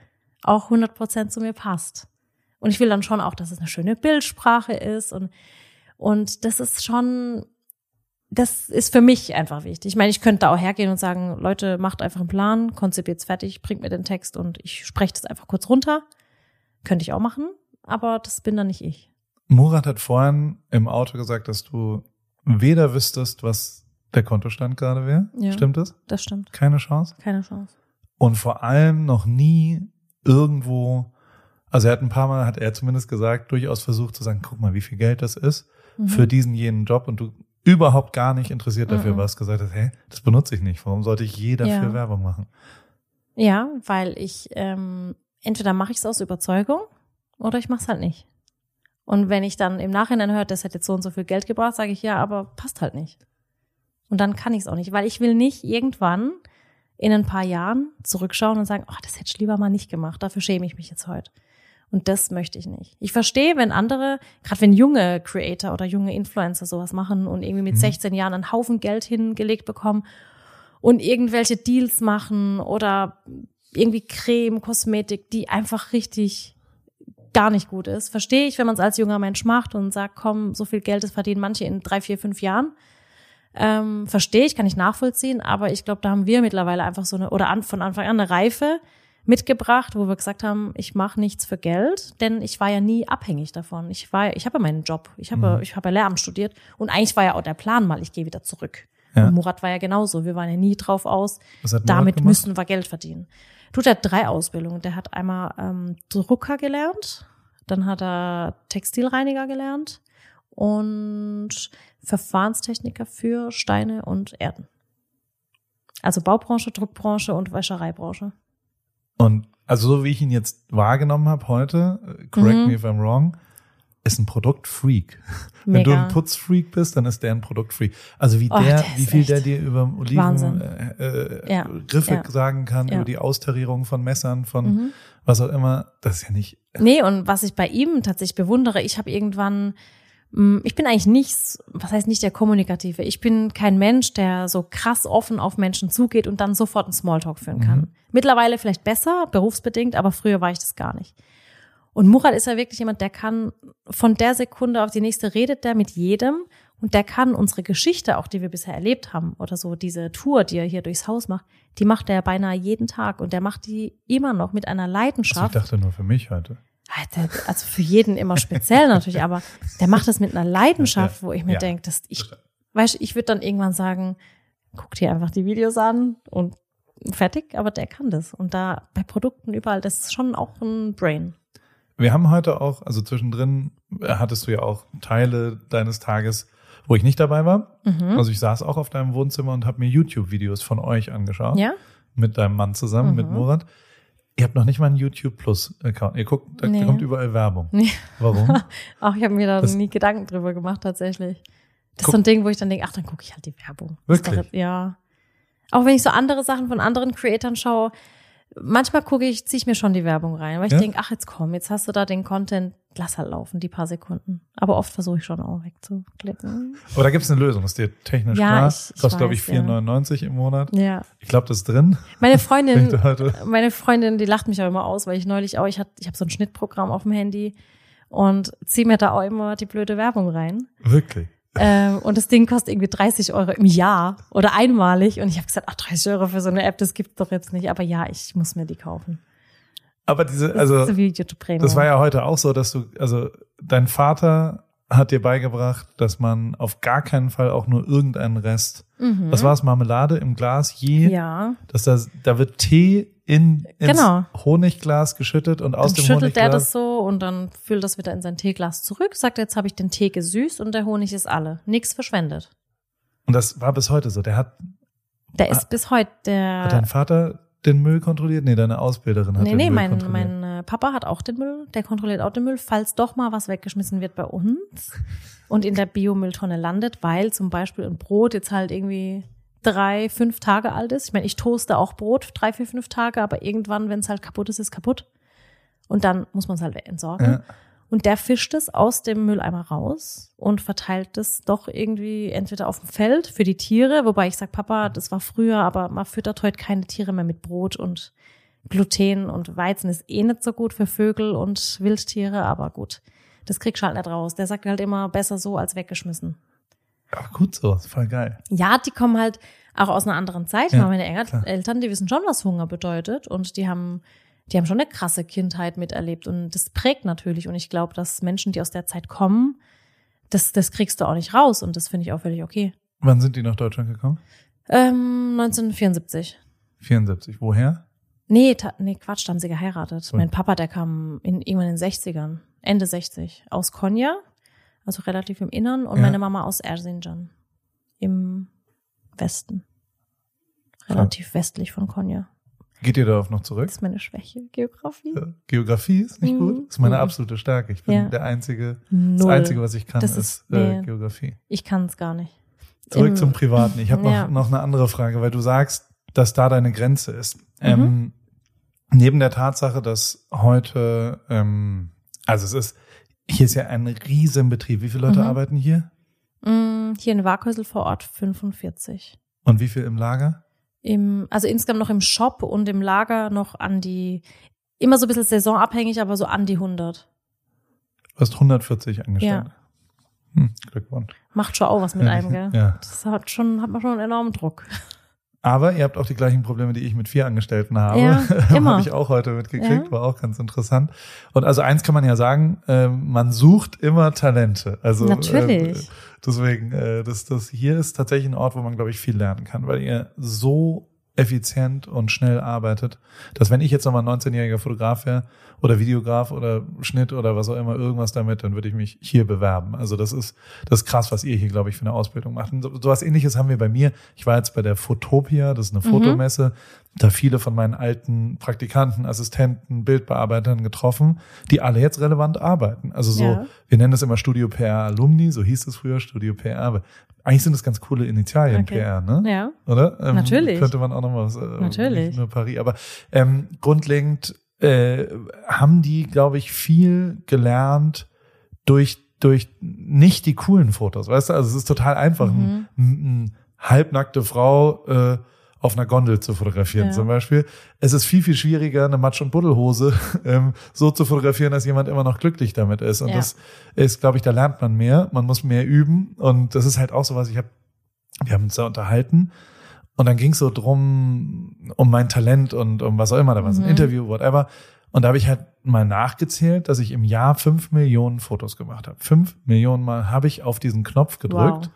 auch 100 Prozent zu mir passt. Und ich will dann schon auch, dass es eine schöne Bildsprache ist und, und das ist schon, das ist für mich einfach wichtig. Ich meine, ich könnte da auch hergehen und sagen, Leute, macht einfach einen Plan, konzipiert's fertig, bringt mir den Text und ich spreche das einfach kurz runter. Könnte ich auch machen, aber das bin dann nicht ich. Murat hat vorhin im Auto gesagt, dass du weder wüsstest, was der Kontostand gerade wäre. Ja. Stimmt das? Das stimmt. Keine Chance. Keine Chance. Und vor allem noch nie irgendwo, also er hat ein paar Mal, hat er zumindest gesagt, durchaus versucht zu sagen, guck mal, wie viel Geld das ist Mhm. für diesen jenen Job und du überhaupt gar nicht interessiert dafür Mhm. warst, gesagt hast, hey, das benutze ich nicht. Warum sollte ich je dafür Ja. Werbung machen? Ja, weil ich ähm, entweder mache ich es aus Überzeugung oder ich mache es halt nicht. Und wenn ich dann im Nachhinein höre, das hätte jetzt so und so viel Geld gebracht, sage ich ja, aber passt halt nicht. Und dann kann ich es auch nicht, weil ich will nicht irgendwann in ein paar Jahren zurückschauen und sagen, oh, das hätte ich lieber mal nicht gemacht, dafür schäme ich mich jetzt heute. Und das möchte ich nicht. Ich verstehe, wenn andere, gerade wenn junge Creator oder junge Influencer sowas machen und irgendwie mit Mhm. 16 Jahren einen Haufen Geld hingelegt bekommen und irgendwelche Deals machen oder irgendwie Creme, Kosmetik, die einfach richtig gar nicht gut ist. Verstehe ich, wenn man es als junger Mensch macht und sagt, komm, so viel Geld, das verdienen manche in drei, vier, fünf Jahren. Ähm, verstehe ich, kann ich nachvollziehen, aber ich glaube, da haben wir mittlerweile einfach so eine, oder an, von Anfang an eine Reife mitgebracht, wo wir gesagt haben, ich mache nichts für Geld, denn ich war ja nie abhängig davon. Ich war, ich habe ja meinen Job, ich habe, Mhm. ich habe ja Lehramt studiert und eigentlich war ja auch der Plan mal, ich gehe wieder zurück. Ja. Und Murat war ja genauso. Wir waren ja nie drauf aus, damit gemacht? müssen wir Geld verdienen. Tut er drei Ausbildungen. Der hat einmal ähm, Drucker gelernt, dann hat er Textilreiniger gelernt und Verfahrenstechniker für Steine und Erden. Also Baubranche, Druckbranche und Wäschereibranche. Und also so wie ich ihn jetzt wahrgenommen habe heute, äh, correct Mhm. me if I'm wrong, ist ein Produktfreak. Wenn du Mega. ein Putzfreak bist, dann ist der ein Produktfreak. Also wie Oh, der, wie viel der dir über Oliven Wahnsinn. äh, äh, Ja, Griffe ja, sagen kann, ja. über die Austarierung von Messern, von Mhm. was auch immer, das ist ja nicht. Nee, und was ich bei ihm tatsächlich bewundere, ich habe irgendwann, mh, ich bin eigentlich nicht, was heißt nicht der Kommunikative, ich bin kein Mensch, der so krass offen auf Menschen zugeht und dann sofort einen Smalltalk führen kann. Mhm. Mittlerweile vielleicht besser, berufsbedingt, aber früher war ich das gar nicht. Und Murat ist ja wirklich jemand, der kann von der Sekunde auf die nächste redet der mit jedem und der kann unsere Geschichte, auch die wir bisher erlebt haben, oder so diese Tour, die er hier durchs Haus macht, die macht er beinahe jeden Tag und der macht die immer noch mit einer Also ich Leidenschaft. dachte nur für mich heute. Also für jeden immer speziell natürlich, aber der macht das mit einer Leidenschaft, wo ich mir Ja. denke, dass ich, weißt, du, ich würde dann irgendwann sagen, guck dir einfach die Videos an und fertig, aber der kann das. Und da bei Produkten überall, das ist schon auch ein Brain. Wir haben heute auch, also zwischendrin äh, hattest du ja auch Teile deines Tages, wo ich nicht dabei war. Mhm. Also ich saß auch auf deinem Wohnzimmer und habe mir YouTube-Videos von euch angeschaut. Ja? Mit deinem Mann zusammen, Mhm. mit Murat. Ihr habt noch nicht mal einen YouTube Plus-Account. Ihr guckt, da Nee. kommt überall Werbung. Nee. Warum? Auch ich habe mir da Das- nie Gedanken drüber gemacht, tatsächlich. Das Guck- ist so ein Ding, wo ich dann denke, ach, dann gucke ich halt die Werbung. Wirklich? Doch, ja. Auch wenn ich so andere Sachen von anderen Creatoren schaue, manchmal gucke ich, ziehe ich mir schon die Werbung rein, weil ich Ja? denke, ach, jetzt komm, jetzt hast du da den Content, lass halt laufen, die paar Sekunden. Aber oft versuche ich schon auch wegzuklicken. Aber da gibt es eine Lösung, ist dir technisch Ja, klar. ich- ich Kostet, glaube ich, weiß, ja. 4,99 im Monat. Ja. Ich glaube, das ist drin. Meine Freundin, meine Freundin, die lacht mich auch immer aus, weil ich neulich auch, ich hab, ich habe so ein Schnittprogramm auf dem Handy und ziehe mir da auch immer die blöde Werbung rein. Wirklich. Ähm, und das Ding kostet irgendwie 30 Euro im Jahr oder einmalig. Und ich habe gesagt, ach, 30 Euro für so eine App, das gibt's doch jetzt nicht. Aber ja, ich muss mir die kaufen. Aber diese, Das also, YouTube Premium. das war ja heute auch so, dass du, also, dein Vater hat dir beigebracht, dass man auf gar keinen Fall auch nur irgendeinen Rest, mhm. was war es, Marmelade im Glas je, Ja. dass da, da wird Tee in, ins Genau. Honigglas geschüttet und aus Dann dem schüttelt er Honigglas. das so und dann füllt das wieder in sein Teeglas zurück. Sagt, jetzt habe ich den Tee gesüßt und der Honig ist alle. Nichts verschwendet. Und das war bis heute so. Der hat, Der Ah. ist bis heute der. hat dein Vater den Müll kontrolliert? Nee, deine Ausbilderin hat Nee, den nee, Müll mein, kontrolliert. mein äh, Papa hat auch den Müll, der kontrolliert auch den Müll, falls doch mal was weggeschmissen wird bei uns und in der Biomülltonne landet, weil zum Beispiel ein Brot jetzt halt irgendwie drei, fünf Tage alt ist. Ich meine, ich toaste auch Brot drei, vier, fünf Tage, aber irgendwann, wenn es halt kaputt ist, ist kaputt. Und dann muss man es halt entsorgen. Ja. Und der fischt es aus dem Mülleimer raus und verteilt es doch irgendwie entweder auf dem Feld für die Tiere, wobei ich sag, Papa, das war früher, aber man füttert heute keine Tiere mehr mit Brot und Gluten und Weizen ist eh nicht so gut für Vögel und Wildtiere, aber gut. Das kriegst du halt nicht raus. Der sagt halt immer, besser so als weggeschmissen. Aber gut so, ist voll geil. Ja, die kommen halt auch aus einer anderen Zeit. Ja, Ja, meine. Eltern, die wissen schon, was Hunger bedeutet und die haben, die haben schon eine krasse Kindheit miterlebt und das prägt natürlich. Und ich glaube, dass Menschen, die aus der Zeit kommen, das, das kriegst du auch nicht raus und das finde ich auch völlig okay. Wann sind die nach Deutschland gekommen? Ähm, 1974. 74. Woher? Nee, ta- nee, Quatsch, da haben sie geheiratet. So. Mein Papa, der kam in, irgendwann in den 60ern, Ende 60, aus Konya, also relativ im Innern, und Ja. meine Mama aus Erzincan im Westen. Relativ westlich von Konya. Geht ihr darauf noch zurück? Das ist meine Schwäche, Geografie. Ja. Geografie ist nicht Mhm. gut. Ist meine Mhm. absolute Stärke. Ich bin Ja. der einzige, das Null. einzige, was ich kann, Das ist, äh, nee. Geografie. Ich kann es gar nicht. Zurück Im- zum Privaten. Ich habe noch, Ja. noch eine andere Frage, weil du sagst, dass da deine Grenze ist. Mhm. Ähm, neben der Tatsache, dass heute, ähm, also es ist, hier ist ja ein riesen Betrieb. Wie viele Leute Mhm. arbeiten hier? Mm, Hier in Warkhäusl vor Ort 45. Und wie viel im Lager? Im, also insgesamt noch im Shop und im Lager noch an die, immer so ein bisschen saisonabhängig, aber so an die 100. Du hast 140 angestellt. Hm, Glückwunsch. Macht schon auch was mit einem, gell? Ja. Das hat schon, hat man schon einen enormen Druck. Aber ihr habt auch die gleichen Probleme, die ich mit vier Angestellten habe. Ja, immer. habe ich auch heute mitgekriegt, Ja. war auch ganz interessant. Und also eins kann man ja sagen, ähm, man sucht immer Talente. Also Natürlich. Ähm, deswegen, äh, das, das hier ist tatsächlich ein Ort, wo man, glaube ich, viel lernen kann, weil ihr so effizient und schnell arbeitet, dass wenn ich jetzt nochmal 19-jähriger Fotograf wäre oder Videograf oder Schnitt oder was auch immer, irgendwas damit, dann würde ich mich hier bewerben. Also das ist, das ist krass, was ihr hier, glaube ich, für eine Ausbildung macht. Und so, was ähnliches haben wir bei mir. Ich war jetzt bei der Fotopia, das ist eine Mhm. Fotomesse, da viele von meinen alten Praktikanten, Assistenten, Bildbearbeitern getroffen, die alle jetzt relevant arbeiten. Also so, Ja. wir nennen das immer Studio PR Alumni, so hieß es früher, Studio PR. Aber eigentlich sind das ganz coole Initialien Okay. PR, ne? Ja. Oder? Ähm, Natürlich. Könnte man auch noch mal was, äh, Natürlich. nicht nur Paris. Aber ähm, grundlegend äh, haben die, glaube ich, viel gelernt durch durch nicht die coolen Fotos, weißt du? Also es ist total einfach, Mhm. ein, ein halbnackte Frau äh, auf einer Gondel zu fotografieren Ja. zum Beispiel. Es ist viel, viel schwieriger, eine Matsch- und Buddelhose ähm, so zu fotografieren, dass jemand immer noch glücklich damit ist. Und Ja. das ist, glaube ich, da lernt man mehr, man muss mehr üben. Und das ist halt auch so was, ich habe, wir haben uns da unterhalten und dann ging es so drum, um mein Talent und um was auch immer, da war ein Mhm. Interview, whatever. Und da habe ich halt mal nachgezählt, dass ich im Jahr fünf Millionen Fotos gemacht habe. Fünf Millionen Mal habe ich auf diesen Knopf gedrückt. Wow.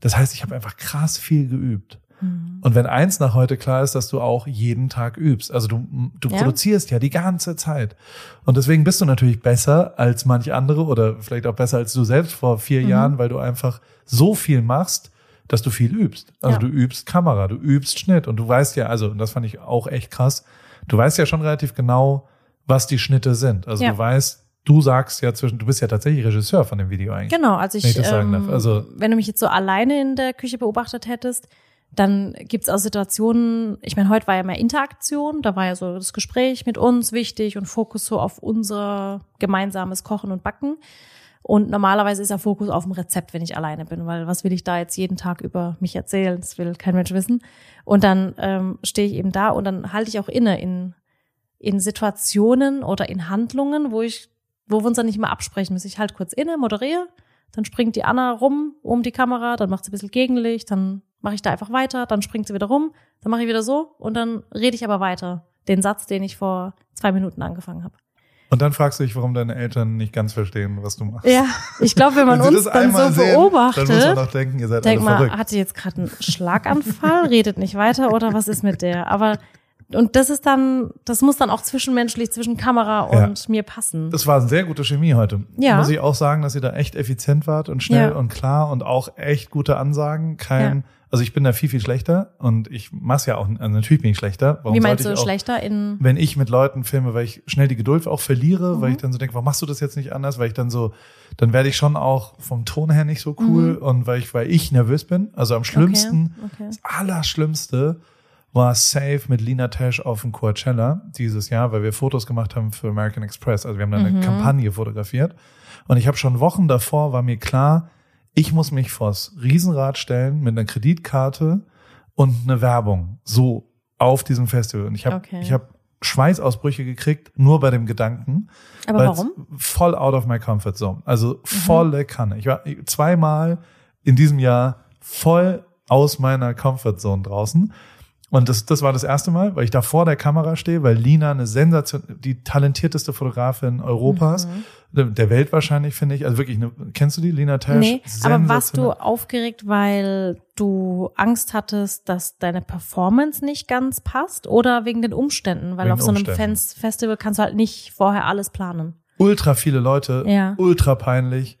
Das heißt, ich habe einfach krass viel geübt. Mhm. Und wenn eins nach heute klar ist, dass du auch jeden Tag übst. Also du, du Ja. produzierst ja die ganze Zeit. Und deswegen bist du natürlich besser als manch andere oder vielleicht auch besser als du selbst vor vier Mhm. Jahren, weil du einfach so viel machst, dass du viel übst. Also Ja. du übst Kamera, du übst Schnitt und du weißt ja, also, und das fand ich auch echt krass, du weißt ja schon relativ genau, was die Schnitte sind. Also Ja. du weißt, du sagst ja zwischen, du bist ja tatsächlich Regisseur von dem Video eigentlich. Genau, also ich, Wenn ich das sagen ähm, darf. Also- wenn du mich jetzt so alleine in der Küche beobachtet hättest, dann gibt's auch Situationen, ich meine, heute war ja mehr Interaktion, da war ja so das Gespräch mit uns wichtig und Fokus so auf unser gemeinsames Kochen und Backen. Und normalerweise ist ja Fokus auf dem Rezept, wenn ich alleine bin, weil was will ich da jetzt jeden Tag über mich erzählen? Das will kein Mensch wissen. Und dann ähm, stehe ich eben da und dann halte ich auch inne in, in Situationen oder in Handlungen, wo ich, wo wir uns dann nicht mehr absprechen müssen. Ich halte kurz inne, moderiere, dann springt die Anna rum um die Kamera, dann macht sie ein bisschen Gegenlicht, dann mache ich da einfach weiter, dann springt sie wieder rum, dann mache ich wieder so und dann rede ich aber weiter. Den Satz, den ich vor zwei Minuten angefangen habe. Und dann fragst du dich, warum deine Eltern nicht ganz verstehen, was du machst. Ja, ich glaube, wenn man Wenn uns das dann so sehen, beobachtet, Dann muss man doch denken, ihr seid denk alle mal, verrückt. hat die jetzt gerade einen Schlaganfall, redet nicht weiter oder was ist mit der? Aber und das ist dann, das muss dann auch zwischenmenschlich zwischen Kamera Ja. und mir passen. Das war eine sehr gute Chemie heute. Ja. Muss ich auch sagen, dass ihr da echt effizient wart und schnell Ja. und klar und auch echt gute Ansagen. Kein, Ja. Also ich bin da viel, viel schlechter und ich mach's ja auch, also natürlich bin ich schlechter. Warum Wie meinst du auch, schlechter in Wenn ich mit Leuten filme, weil ich schnell die Geduld auch verliere, weil Mhm. ich dann so denke, warum machst du das jetzt nicht anders? Weil ich dann so, dann werde ich schon auch vom Ton her nicht so cool Mhm. und weil ich, weil ich nervös bin. Also am schlimmsten, Okay, okay. das Allerschlimmste war safe mit Lina Tesh auf dem Coachella dieses Jahr, weil wir Fotos gemacht haben für American Express. Also wir haben da eine Mhm. Kampagne fotografiert. Und ich habe schon Wochen davor, war mir klar, ich muss mich vors Riesenrad stellen mit einer Kreditkarte und eine Werbung so auf diesem Festival. Und ich habe Okay. ich habe Schweißausbrüche gekriegt, nur bei dem Gedanken. Aber warum? Voll out of my comfort zone. Also volle Kanne. Ich war zweimal in diesem Jahr voll aus meiner Comfortzone draußen. Und das, das war das erste Mal, weil ich da vor der Kamera stehe, weil Lina eine Sensation, die talentierteste Fotografin Europas, Mhm. der Welt wahrscheinlich, finde ich. Also wirklich, eine, kennst du die, Lina Tesch? Nee, aber warst du aufgeregt, weil du Angst hattest, dass deine Performance nicht ganz passt oder wegen den Umständen? Weil Wegen auf so einem Umständen. Fans Festival kannst du halt nicht vorher alles planen. ultra viele Leute, Ja. ultra peinlich,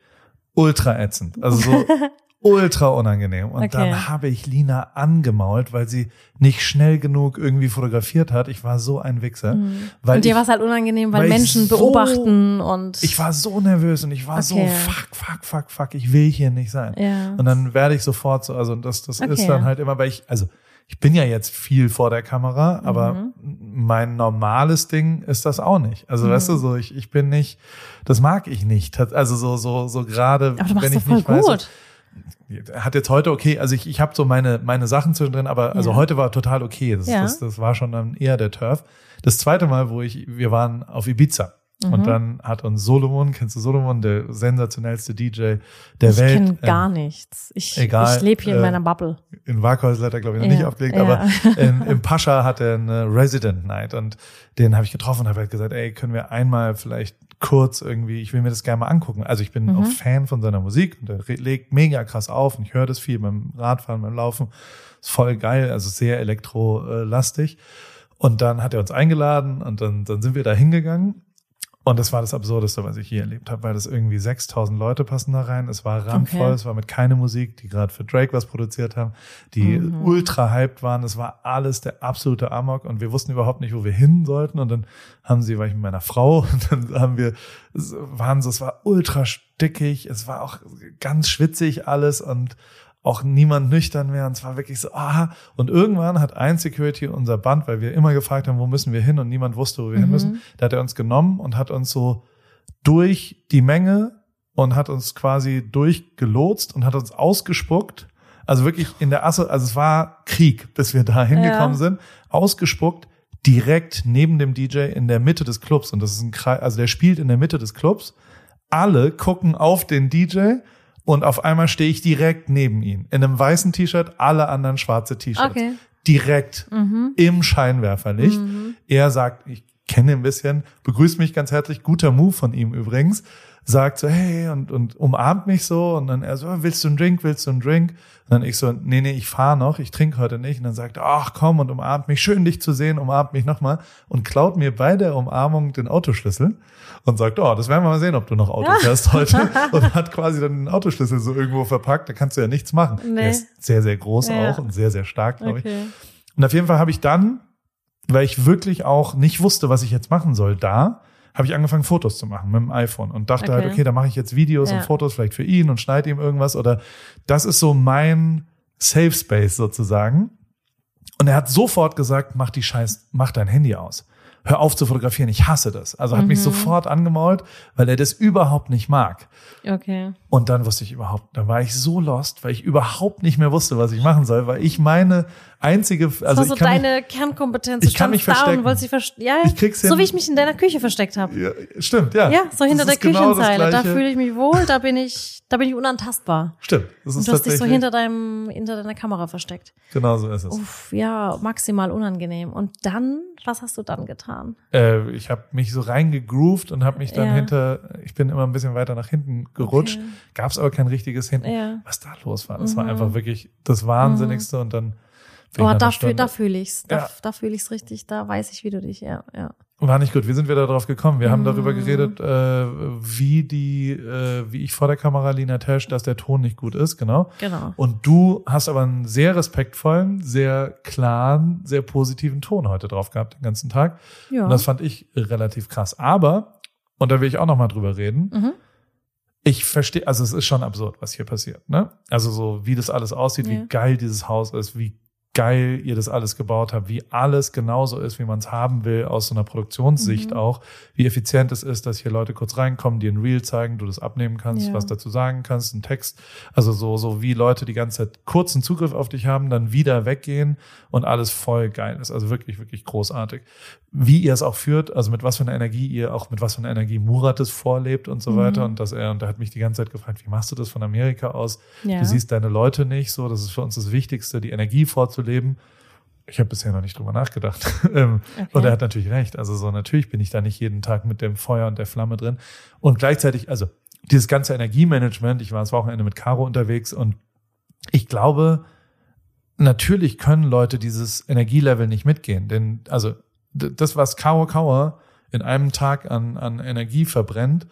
ultra ätzend. Also so ultra unangenehm. Und Okay. dann habe ich Lina angemault, weil sie nicht schnell genug irgendwie fotografiert hat. Ich war so ein Wichser. Weil Mhm. und dir war es halt unangenehm, weil, weil Menschen so- beobachten und ich war so nervös und ich war so, Okay. fuck, fuck, fuck, fuck, ich will hier nicht sein. Ja. Und dann werde ich sofort so, also das, das Okay. ist dann halt immer, weil ich, also ich bin ja jetzt viel vor der Kamera, aber Mhm. mein normales Ding ist das auch nicht. Also weißt du, so ich, ich bin nicht, das mag ich nicht. Also so, so, so gerade, wenn ich nicht weiß, gut. Hat jetzt heute okay, also ich, ich habe so meine, meine Sachen zwischendrin, aber also Ja. heute war total okay. Das, Ja. das, das war schon dann eher der Turf. Das zweite Mal, wo ich, wir waren auf Ibiza. Mhm. Und dann hat uns Solomon, kennst du Solomon, der sensationellste DJ der ich Welt. kenne ähm, gar nichts. Ich, egal, ich lebe hier in äh, meiner Bubble. in Warkhäusl hat er, glaube ich, noch Ja, nicht aufgelegt, ja. aber in, im Pascha hat er eine Resident Night und den habe ich getroffen und habe halt gesagt, ey, können wir einmal vielleicht kurz irgendwie, ich will mir das gerne mal angucken. Also ich bin Mhm. auch Fan von seiner Musik und er legt mega krass auf und ich höre das viel beim Radfahren, beim Laufen. Ist voll geil, also sehr elektrolastig. Und dann hat er uns eingeladen und dann, dann sind wir da hingegangen. Und das war das Absurdeste, was ich je erlebt habe, weil das irgendwie 6000 Leute passen da rein. Es war randvoll, Okay. es war mit keine Musik, die gerade für Drake was produziert haben, die Mhm. ultra hyped waren. Es war alles der absolute Amok und wir wussten überhaupt nicht, wo wir hin sollten. Und dann haben sie, war ich mit meiner Frau und dann haben wir, es waren so, es war ultra stickig, es war auch ganz schwitzig alles und auch niemand nüchtern mehr. Und es war wirklich so, ah. Und irgendwann hat ein Security unser Band, weil wir immer gefragt haben, wo müssen wir hin und niemand wusste, wo wir hin müssen. Da hat er uns genommen und hat uns so durch die Menge und hat uns quasi durchgelotst und hat uns ausgespuckt. Also wirklich in der Asse, also es war Krieg, bis wir da hingekommen Ja. sind. Ausgespuckt, direkt neben dem DJ in der Mitte des Clubs. Und das ist ein Kreis, also der spielt in der Mitte des Clubs. Alle gucken auf den DJ und auf einmal stehe ich direkt neben ihm. In einem weißen T-Shirt, alle anderen schwarze T-Shirts. Okay. Direkt im Scheinwerferlicht. Er sagt, ich kenne ihn ein bisschen, begrüßt mich ganz herzlich, guter Move von ihm übrigens, sagt so, hey, und, und umarmt mich so, und dann er so, willst du einen Drink, willst du einen Drink? Und dann ich so, nee, nee, ich fahre noch, ich trinke heute nicht. Und dann sagt er, ach komm, und umarmt mich, schön dich zu sehen, umarmt mich nochmal und klaut mir bei der Umarmung den Autoschlüssel und sagt, oh, das werden wir mal sehen, ob du noch Auto fährst heute. Und hat quasi dann den Autoschlüssel so irgendwo verpackt, da kannst du ja nichts machen. Nee. Der ist sehr, sehr groß Ja. auch und sehr, sehr stark, glaube ich. Okay. Und auf jeden Fall habe ich dann, weil ich wirklich auch nicht wusste, was ich jetzt machen soll, da habe ich angefangen, Fotos zu machen mit dem iPhone und dachte halt, Okay. okay, da mache ich jetzt Videos Ja. und Fotos vielleicht für ihn und schneide ihm irgendwas oder das ist so mein Safe Space sozusagen. Und er hat sofort gesagt, mach die Scheiß, mach dein Handy aus. Hör auf zu fotografieren, ich hasse das. Also hat Mhm. mich sofort angemault, weil er das überhaupt nicht mag. Okay. Und dann wusste ich überhaupt, da war ich so lost, weil ich überhaupt nicht mehr wusste, was ich machen soll, weil ich meine einzige, Das also war ich so kann mich- deine Kernkompetenz. ich kann mich verstecken. Und wolltest dich verst ja, Ich krieg's so hin. wie ich mich in deiner Küche versteckt habe. Ja, stimmt, ja. Ja, so hinter Das der genau das Küchenzeile. da fühle ich mich wohl, da bin ich, da bin ich unantastbar. Stimmt. Das ist Und du hast dich so hinter deinem, hinter deiner Kamera versteckt. Genau so ist es. Uff, ja, maximal unangenehm. Und dann, was hast du dann getan? Äh, ich habe mich so reingegroovt und habe mich dann Ja. hinter, ich bin immer ein bisschen weiter nach hinten gerutscht. Okay. Gab es aber kein richtiges Hinten. Ja. Was da los war, das war Mhm. einfach wirklich das Wahnsinnigste und dann Oh, da, fühl, da fühle ich's. Da, Ja. da fühle ich's richtig. Da weiß ich, wie du dich, ja, ja. War nicht gut. Wie sind wir da drauf gekommen? Wir haben darüber Mhm. geredet, äh, wie die, äh, wie ich vor der Kamera Lina Tesch, dass der Ton nicht gut ist, genau. Genau. Und du hast aber einen sehr respektvollen, sehr klaren, sehr positiven Ton heute drauf gehabt, den ganzen Tag. Ja. Und das fand ich relativ krass. Aber, und da will ich auch noch mal drüber reden, Mhm. Ich verstehe, also es ist schon absurd, was hier passiert. Ne? Also so, wie das alles aussieht, Ja. wie geil dieses Haus ist, wie geil ihr das alles gebaut habt, wie alles genauso ist, wie man es haben will, aus so einer Produktionssicht Mhm. auch, wie effizient es ist, dass hier Leute kurz reinkommen, dir ein Reel zeigen, du das abnehmen kannst, Ja. was dazu sagen kannst, einen Text, also so, so wie Leute die ganze Zeit kurzen Zugriff auf dich haben, dann wieder weggehen und alles voll geil ist, also wirklich, wirklich großartig. Wie ihr es auch führt, also mit was für einer Energie ihr auch, mit was für einer Energie Murat es vorlebt und so Mhm. weiter und dass er, und er hat mich die ganze Zeit gefragt, wie machst du das von Amerika aus? Ja. Du siehst deine Leute nicht so, das ist für uns das Wichtigste, die Energie vorzuleben. Ich habe bisher noch nicht drüber nachgedacht. Ähm, Okay. Und er hat natürlich recht. Also so natürlich bin ich da nicht jeden Tag mit dem Feuer und der Flamme drin. Und gleichzeitig, also dieses ganze Energiemanagement, ich war das Wochenende mit Caro unterwegs und ich glaube, natürlich können Leute dieses Energielevel nicht mitgehen. Denn also das, was Caro Kauer in einem Tag an, an Energie verbrennt,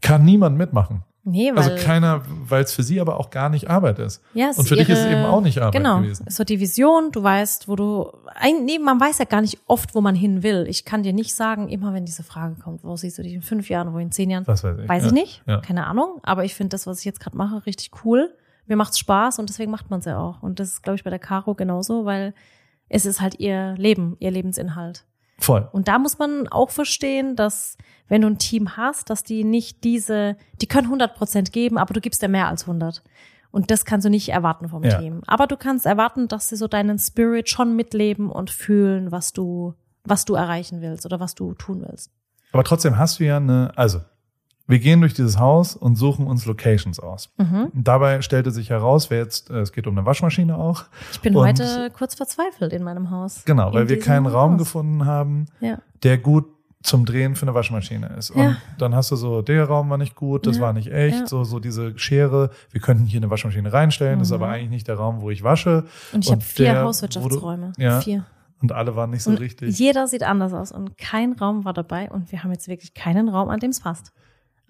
kann niemand mitmachen. Nee, weil, Also keiner, weil es für sie aber auch gar nicht Arbeit ist. ja, es Und für dich ist es eben auch nicht Arbeit genau, gewesen. So die Vision, du weißt, wo du, ein, nee, man weiß ja gar nicht oft, wo man hin will. Ich kann dir nicht sagen, immer wenn diese Frage kommt, wo siehst du dich in fünf Jahren, wo in zehn Jahren, Was weiß ich. weiß ja. ich nicht, Ja. keine Ahnung, aber ich finde das, was ich jetzt gerade mache, richtig cool. Mir macht's Spaß und deswegen macht man es ja auch. Und das ist, glaube ich, bei der Caro genauso, weil es ist halt ihr Leben, ihr Lebensinhalt. Voll. Und da muss man auch verstehen, dass wenn du ein Team hast, dass die nicht diese, die können 100 Prozent geben, aber du gibst ja mehr als 100. Und das kannst du nicht erwarten vom Ja. Team. Aber du kannst erwarten, dass sie so deinen Spirit schon mitleben und fühlen, was du, was du erreichen willst oder was du tun willst. Aber trotzdem hast du ja eine, also wir gehen durch dieses Haus und suchen uns Locations aus. Mhm. Und dabei stellte sich heraus, wer jetzt, äh, es geht um eine Waschmaschine auch. Ich bin Und- heute kurz verzweifelt in meinem Haus. Genau, weil wir keinen Raum Haus. gefunden haben, Ja. der gut zum Drehen für eine Waschmaschine ist. Und Ja. dann hast du so, der Raum war nicht gut, das Ja, war nicht echt, so, so diese Schere, wir könnten hier eine Waschmaschine reinstellen, das ist Mhm. aber eigentlich nicht der Raum, wo ich wasche. Und ich habe vier der, Hauswirtschaftsräume. Du, ja, Vier. und alle waren nicht so Und richtig. jeder sieht anders aus und kein Raum war dabei und wir haben jetzt wirklich keinen Raum, an dem es passt.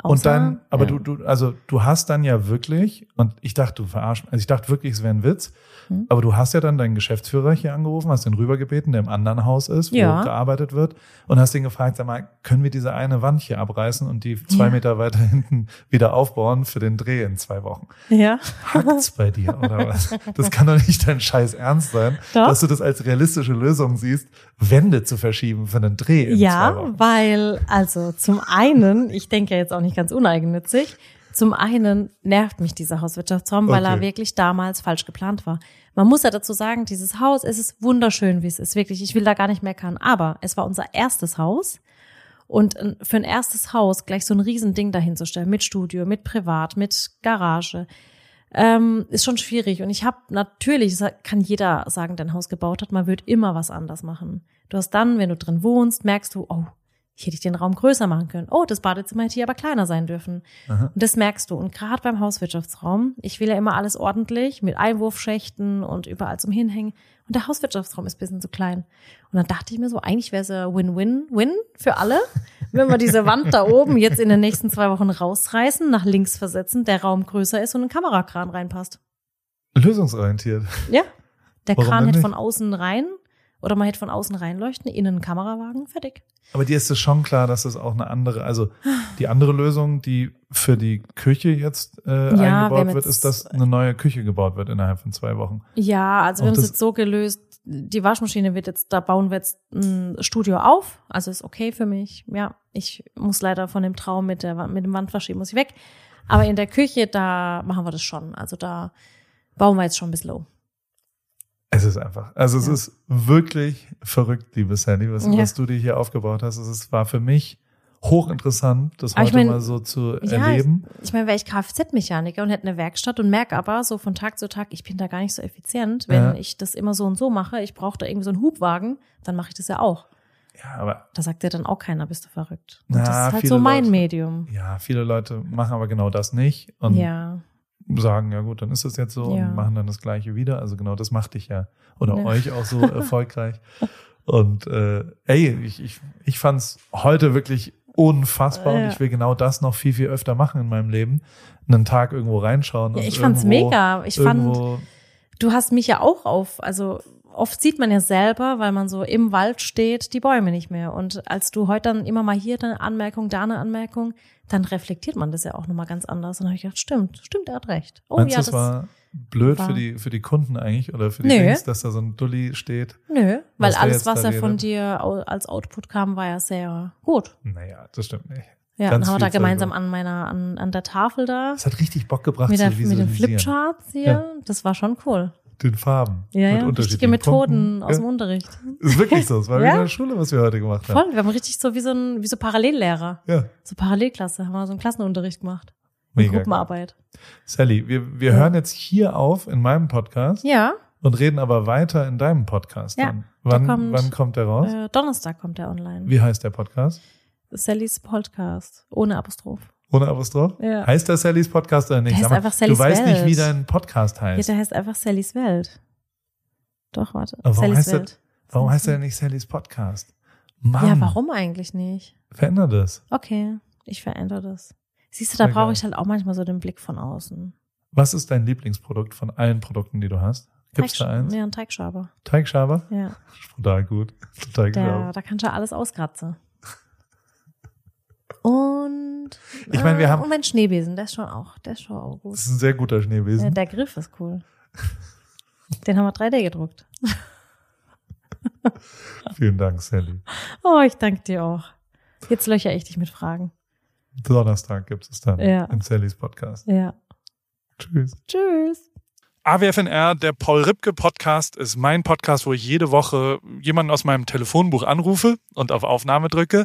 Und Außer- dann, aber ja. du, du, also du hast dann ja wirklich, und ich dachte, du verarsch, also ich dachte wirklich, es wäre ein Witz, Hm. aber du hast ja dann deinen Geschäftsführer hier angerufen, hast den rübergebeten, der im anderen Haus ist, wo Ja. gearbeitet wird, und hast ihn gefragt, sag mal, können wir diese eine Wand hier abreißen und die zwei Ja. Meter weiter hinten wieder aufbauen für den Dreh in zwei Wochen? Ja. Hackt's bei dir, oder was? Das kann doch nicht dein Scheiß Ernst sein, Doch. dass du das als realistische Lösung siehst, Wände zu verschieben für einen Dreh in zwei Ja, Wochen. weil, also zum einen, ich denke ja jetzt auch nicht ganz uneigennützig, zum einen nervt mich dieser Hauswirtschaftsraum, weil er Okay. wirklich damals falsch geplant war. Man muss ja dazu sagen, dieses Haus, es ist wunderschön, wie es ist, wirklich. Ich will da gar nicht meckern, aber es war unser erstes Haus. Und äh, für ein erstes Haus gleich so ein Riesending dahinzustellen, mit Studio, mit Privat, mit Garage, ähm, ist schon schwierig. Und ich habe natürlich, das kann jeder sagen, der ein Haus gebaut hat, man wird immer was anders machen. Du hast dann, wenn du drin wohnst, merkst du, oh, hier hätte ich den Raum größer machen können. Oh, das Badezimmer hätte hier aber kleiner sein dürfen. Aha. Und das merkst du. Und gerade beim Hauswirtschaftsraum, ich will ja immer alles ordentlich, mit Einwurfschächten und überall zum Hinhängen. Und der Hauswirtschaftsraum ist ein bisschen zu klein. Und dann dachte ich mir so, eigentlich wäre es ja Win-Win-Win für alle, wenn wir diese Wand da oben jetzt in den nächsten zwei Wochen rausreißen, nach links versetzen, der Raum größer ist und ein Kamerakran reinpasst. Lösungsorientiert. Ja. Der Warum Kran hätte von außen rein oder man hätte von außen reinleuchten, innen Kamerawagen, fertig. Aber dir ist es schon klar, dass es auch eine andere, also die andere Lösung, die für die Küche jetzt äh, Ja, wir eingebaut wird, ist, dass eine neue Küche gebaut wird innerhalb von zwei Wochen. Ja, also wir Auch haben es jetzt so gelöst, die Waschmaschine wird jetzt, da bauen wir jetzt ein Studio auf, also ist okay für mich. Ja, ich muss leider von dem Traum mit der mit dem Wandwaschmaschine muss ich weg, aber in der Küche da machen wir das schon. Also da bauen wir jetzt schon ein bisschen um. Es ist einfach, also es Ja. ist wirklich verrückt, liebe Sandy, was, Ja. was du dir hier aufgebaut hast. Es war für mich hochinteressant, das Aber ich heute mein, mal so zu Ja, erleben. Ich, ich meine, wäre ich Kfz-Mechaniker und hätte eine Werkstatt und merke aber so von Tag zu Tag, ich bin da gar nicht so effizient, wenn Ja. ich das immer so und so mache. Ich brauche da irgendwie so einen Hubwagen, dann mache ich das ja auch. Ja, aber Da sagt ja dann auch keiner, bist du verrückt. Und Na, das ist halt so mein Leute- Medium. ja, viele Leute machen aber genau das nicht und Ja. Sagen, ja gut, dann ist es jetzt so Ja. und machen dann das Gleiche wieder. Also genau das macht dich ja oder Ja. euch auch so erfolgreich. Und äh, ey, ich, ich, ich fand's heute wirklich unfassbar und Ja. ich will genau das noch viel, viel öfter machen in meinem Leben. Einen Tag irgendwo reinschauen. Ja, und ich fand's irgendwo- mega. Ich fand, du hast mich ja auch auf, also oft sieht man ja selber, weil man so im Wald steht, die Bäume nicht mehr. Und als du heute dann immer mal hier eine Anmerkung, da eine Anmerkung, dann reflektiert man das ja auch nochmal ganz anders. Und dann habe ich gedacht, stimmt, stimmt, er hat recht. Oh meinst ja, das, es war blöd War- für die, für die Kunden eigentlich oder für die Nö. Dings, dass da so ein Dulli steht? Nö, weil Was alles, was er von dir als Output kam, war ja sehr gut. Naja, das stimmt nicht. Ja, Ganz dann haben wir da gemeinsam an meiner, an, an der Tafel da Es hat richtig Bock gebracht mit, der, zu mit den. Flipcharts hier. Ja. Das war schon cool. Den Farben. Ja, mit ja, richtige unterschiedlichen Methoden Punkten. aus dem ja. Unterricht. Ist wirklich so. Es war wie Ja. in der Schule, was wir heute gemacht haben. Voll, wir haben richtig so wie so ein, wie so Parallellehrer. Ja, So Parallelklasse, haben wir so einen Klassenunterricht gemacht. Mega. Gruppenarbeit. Sally, wir, wir Ja. hören jetzt hier auf in meinem Podcast Ja, und reden aber weiter in deinem Podcast. Ja, dann. da Wann, kommt- wann kommt der raus? äh, Donnerstag kommt der online. Wie heißt der Podcast? Sallys Podcast. Ohne Apostroph. Ohne Apostroph? Ja. Heißt der Sallys Podcast oder nicht? Der heißt mal, einfach Sallys du weißt nicht, wie Welt. dein Podcast Ja, heißt. der heißt einfach Sallys Welt. Doch, warte. Aber warum Sallys heißt der- Welt. Warum Sallys heißt der Welt. nicht Sallys Podcast? Mann, Ja, warum eigentlich nicht? veränder das. Okay, ich verändere das. Siehst du, da brauche ich halt auch manchmal so den Blick von außen. Was ist dein Lieblingsprodukt von allen Produkten, die du hast? Gibt's da Teigsch- eins? Ja, ein Teigschaber. Teigschaber? Ja, Total gut. Total der, gut. da kannst du ja alles auskratzen. Und, Ich meine, wir äh, haben- und mein Schneebesen, der ist schon auch, der ist schon auch gut. Das ist ein sehr guter Ja, Schneebesen. der Griff ist cool. Den haben wir 3D gedruckt. Vielen Dank, Sally. Oh, ich danke dir auch. Jetzt löcher ich dich mit Fragen. Donnerstag gibt es dann Ja. in Sallys Podcast. Ja. Tschüss. Tschüss. AWFNR, der Paul Ripke Podcast, ist mein Podcast, wo ich jede Woche jemanden aus meinem Telefonbuch anrufe und auf Aufnahme drücke.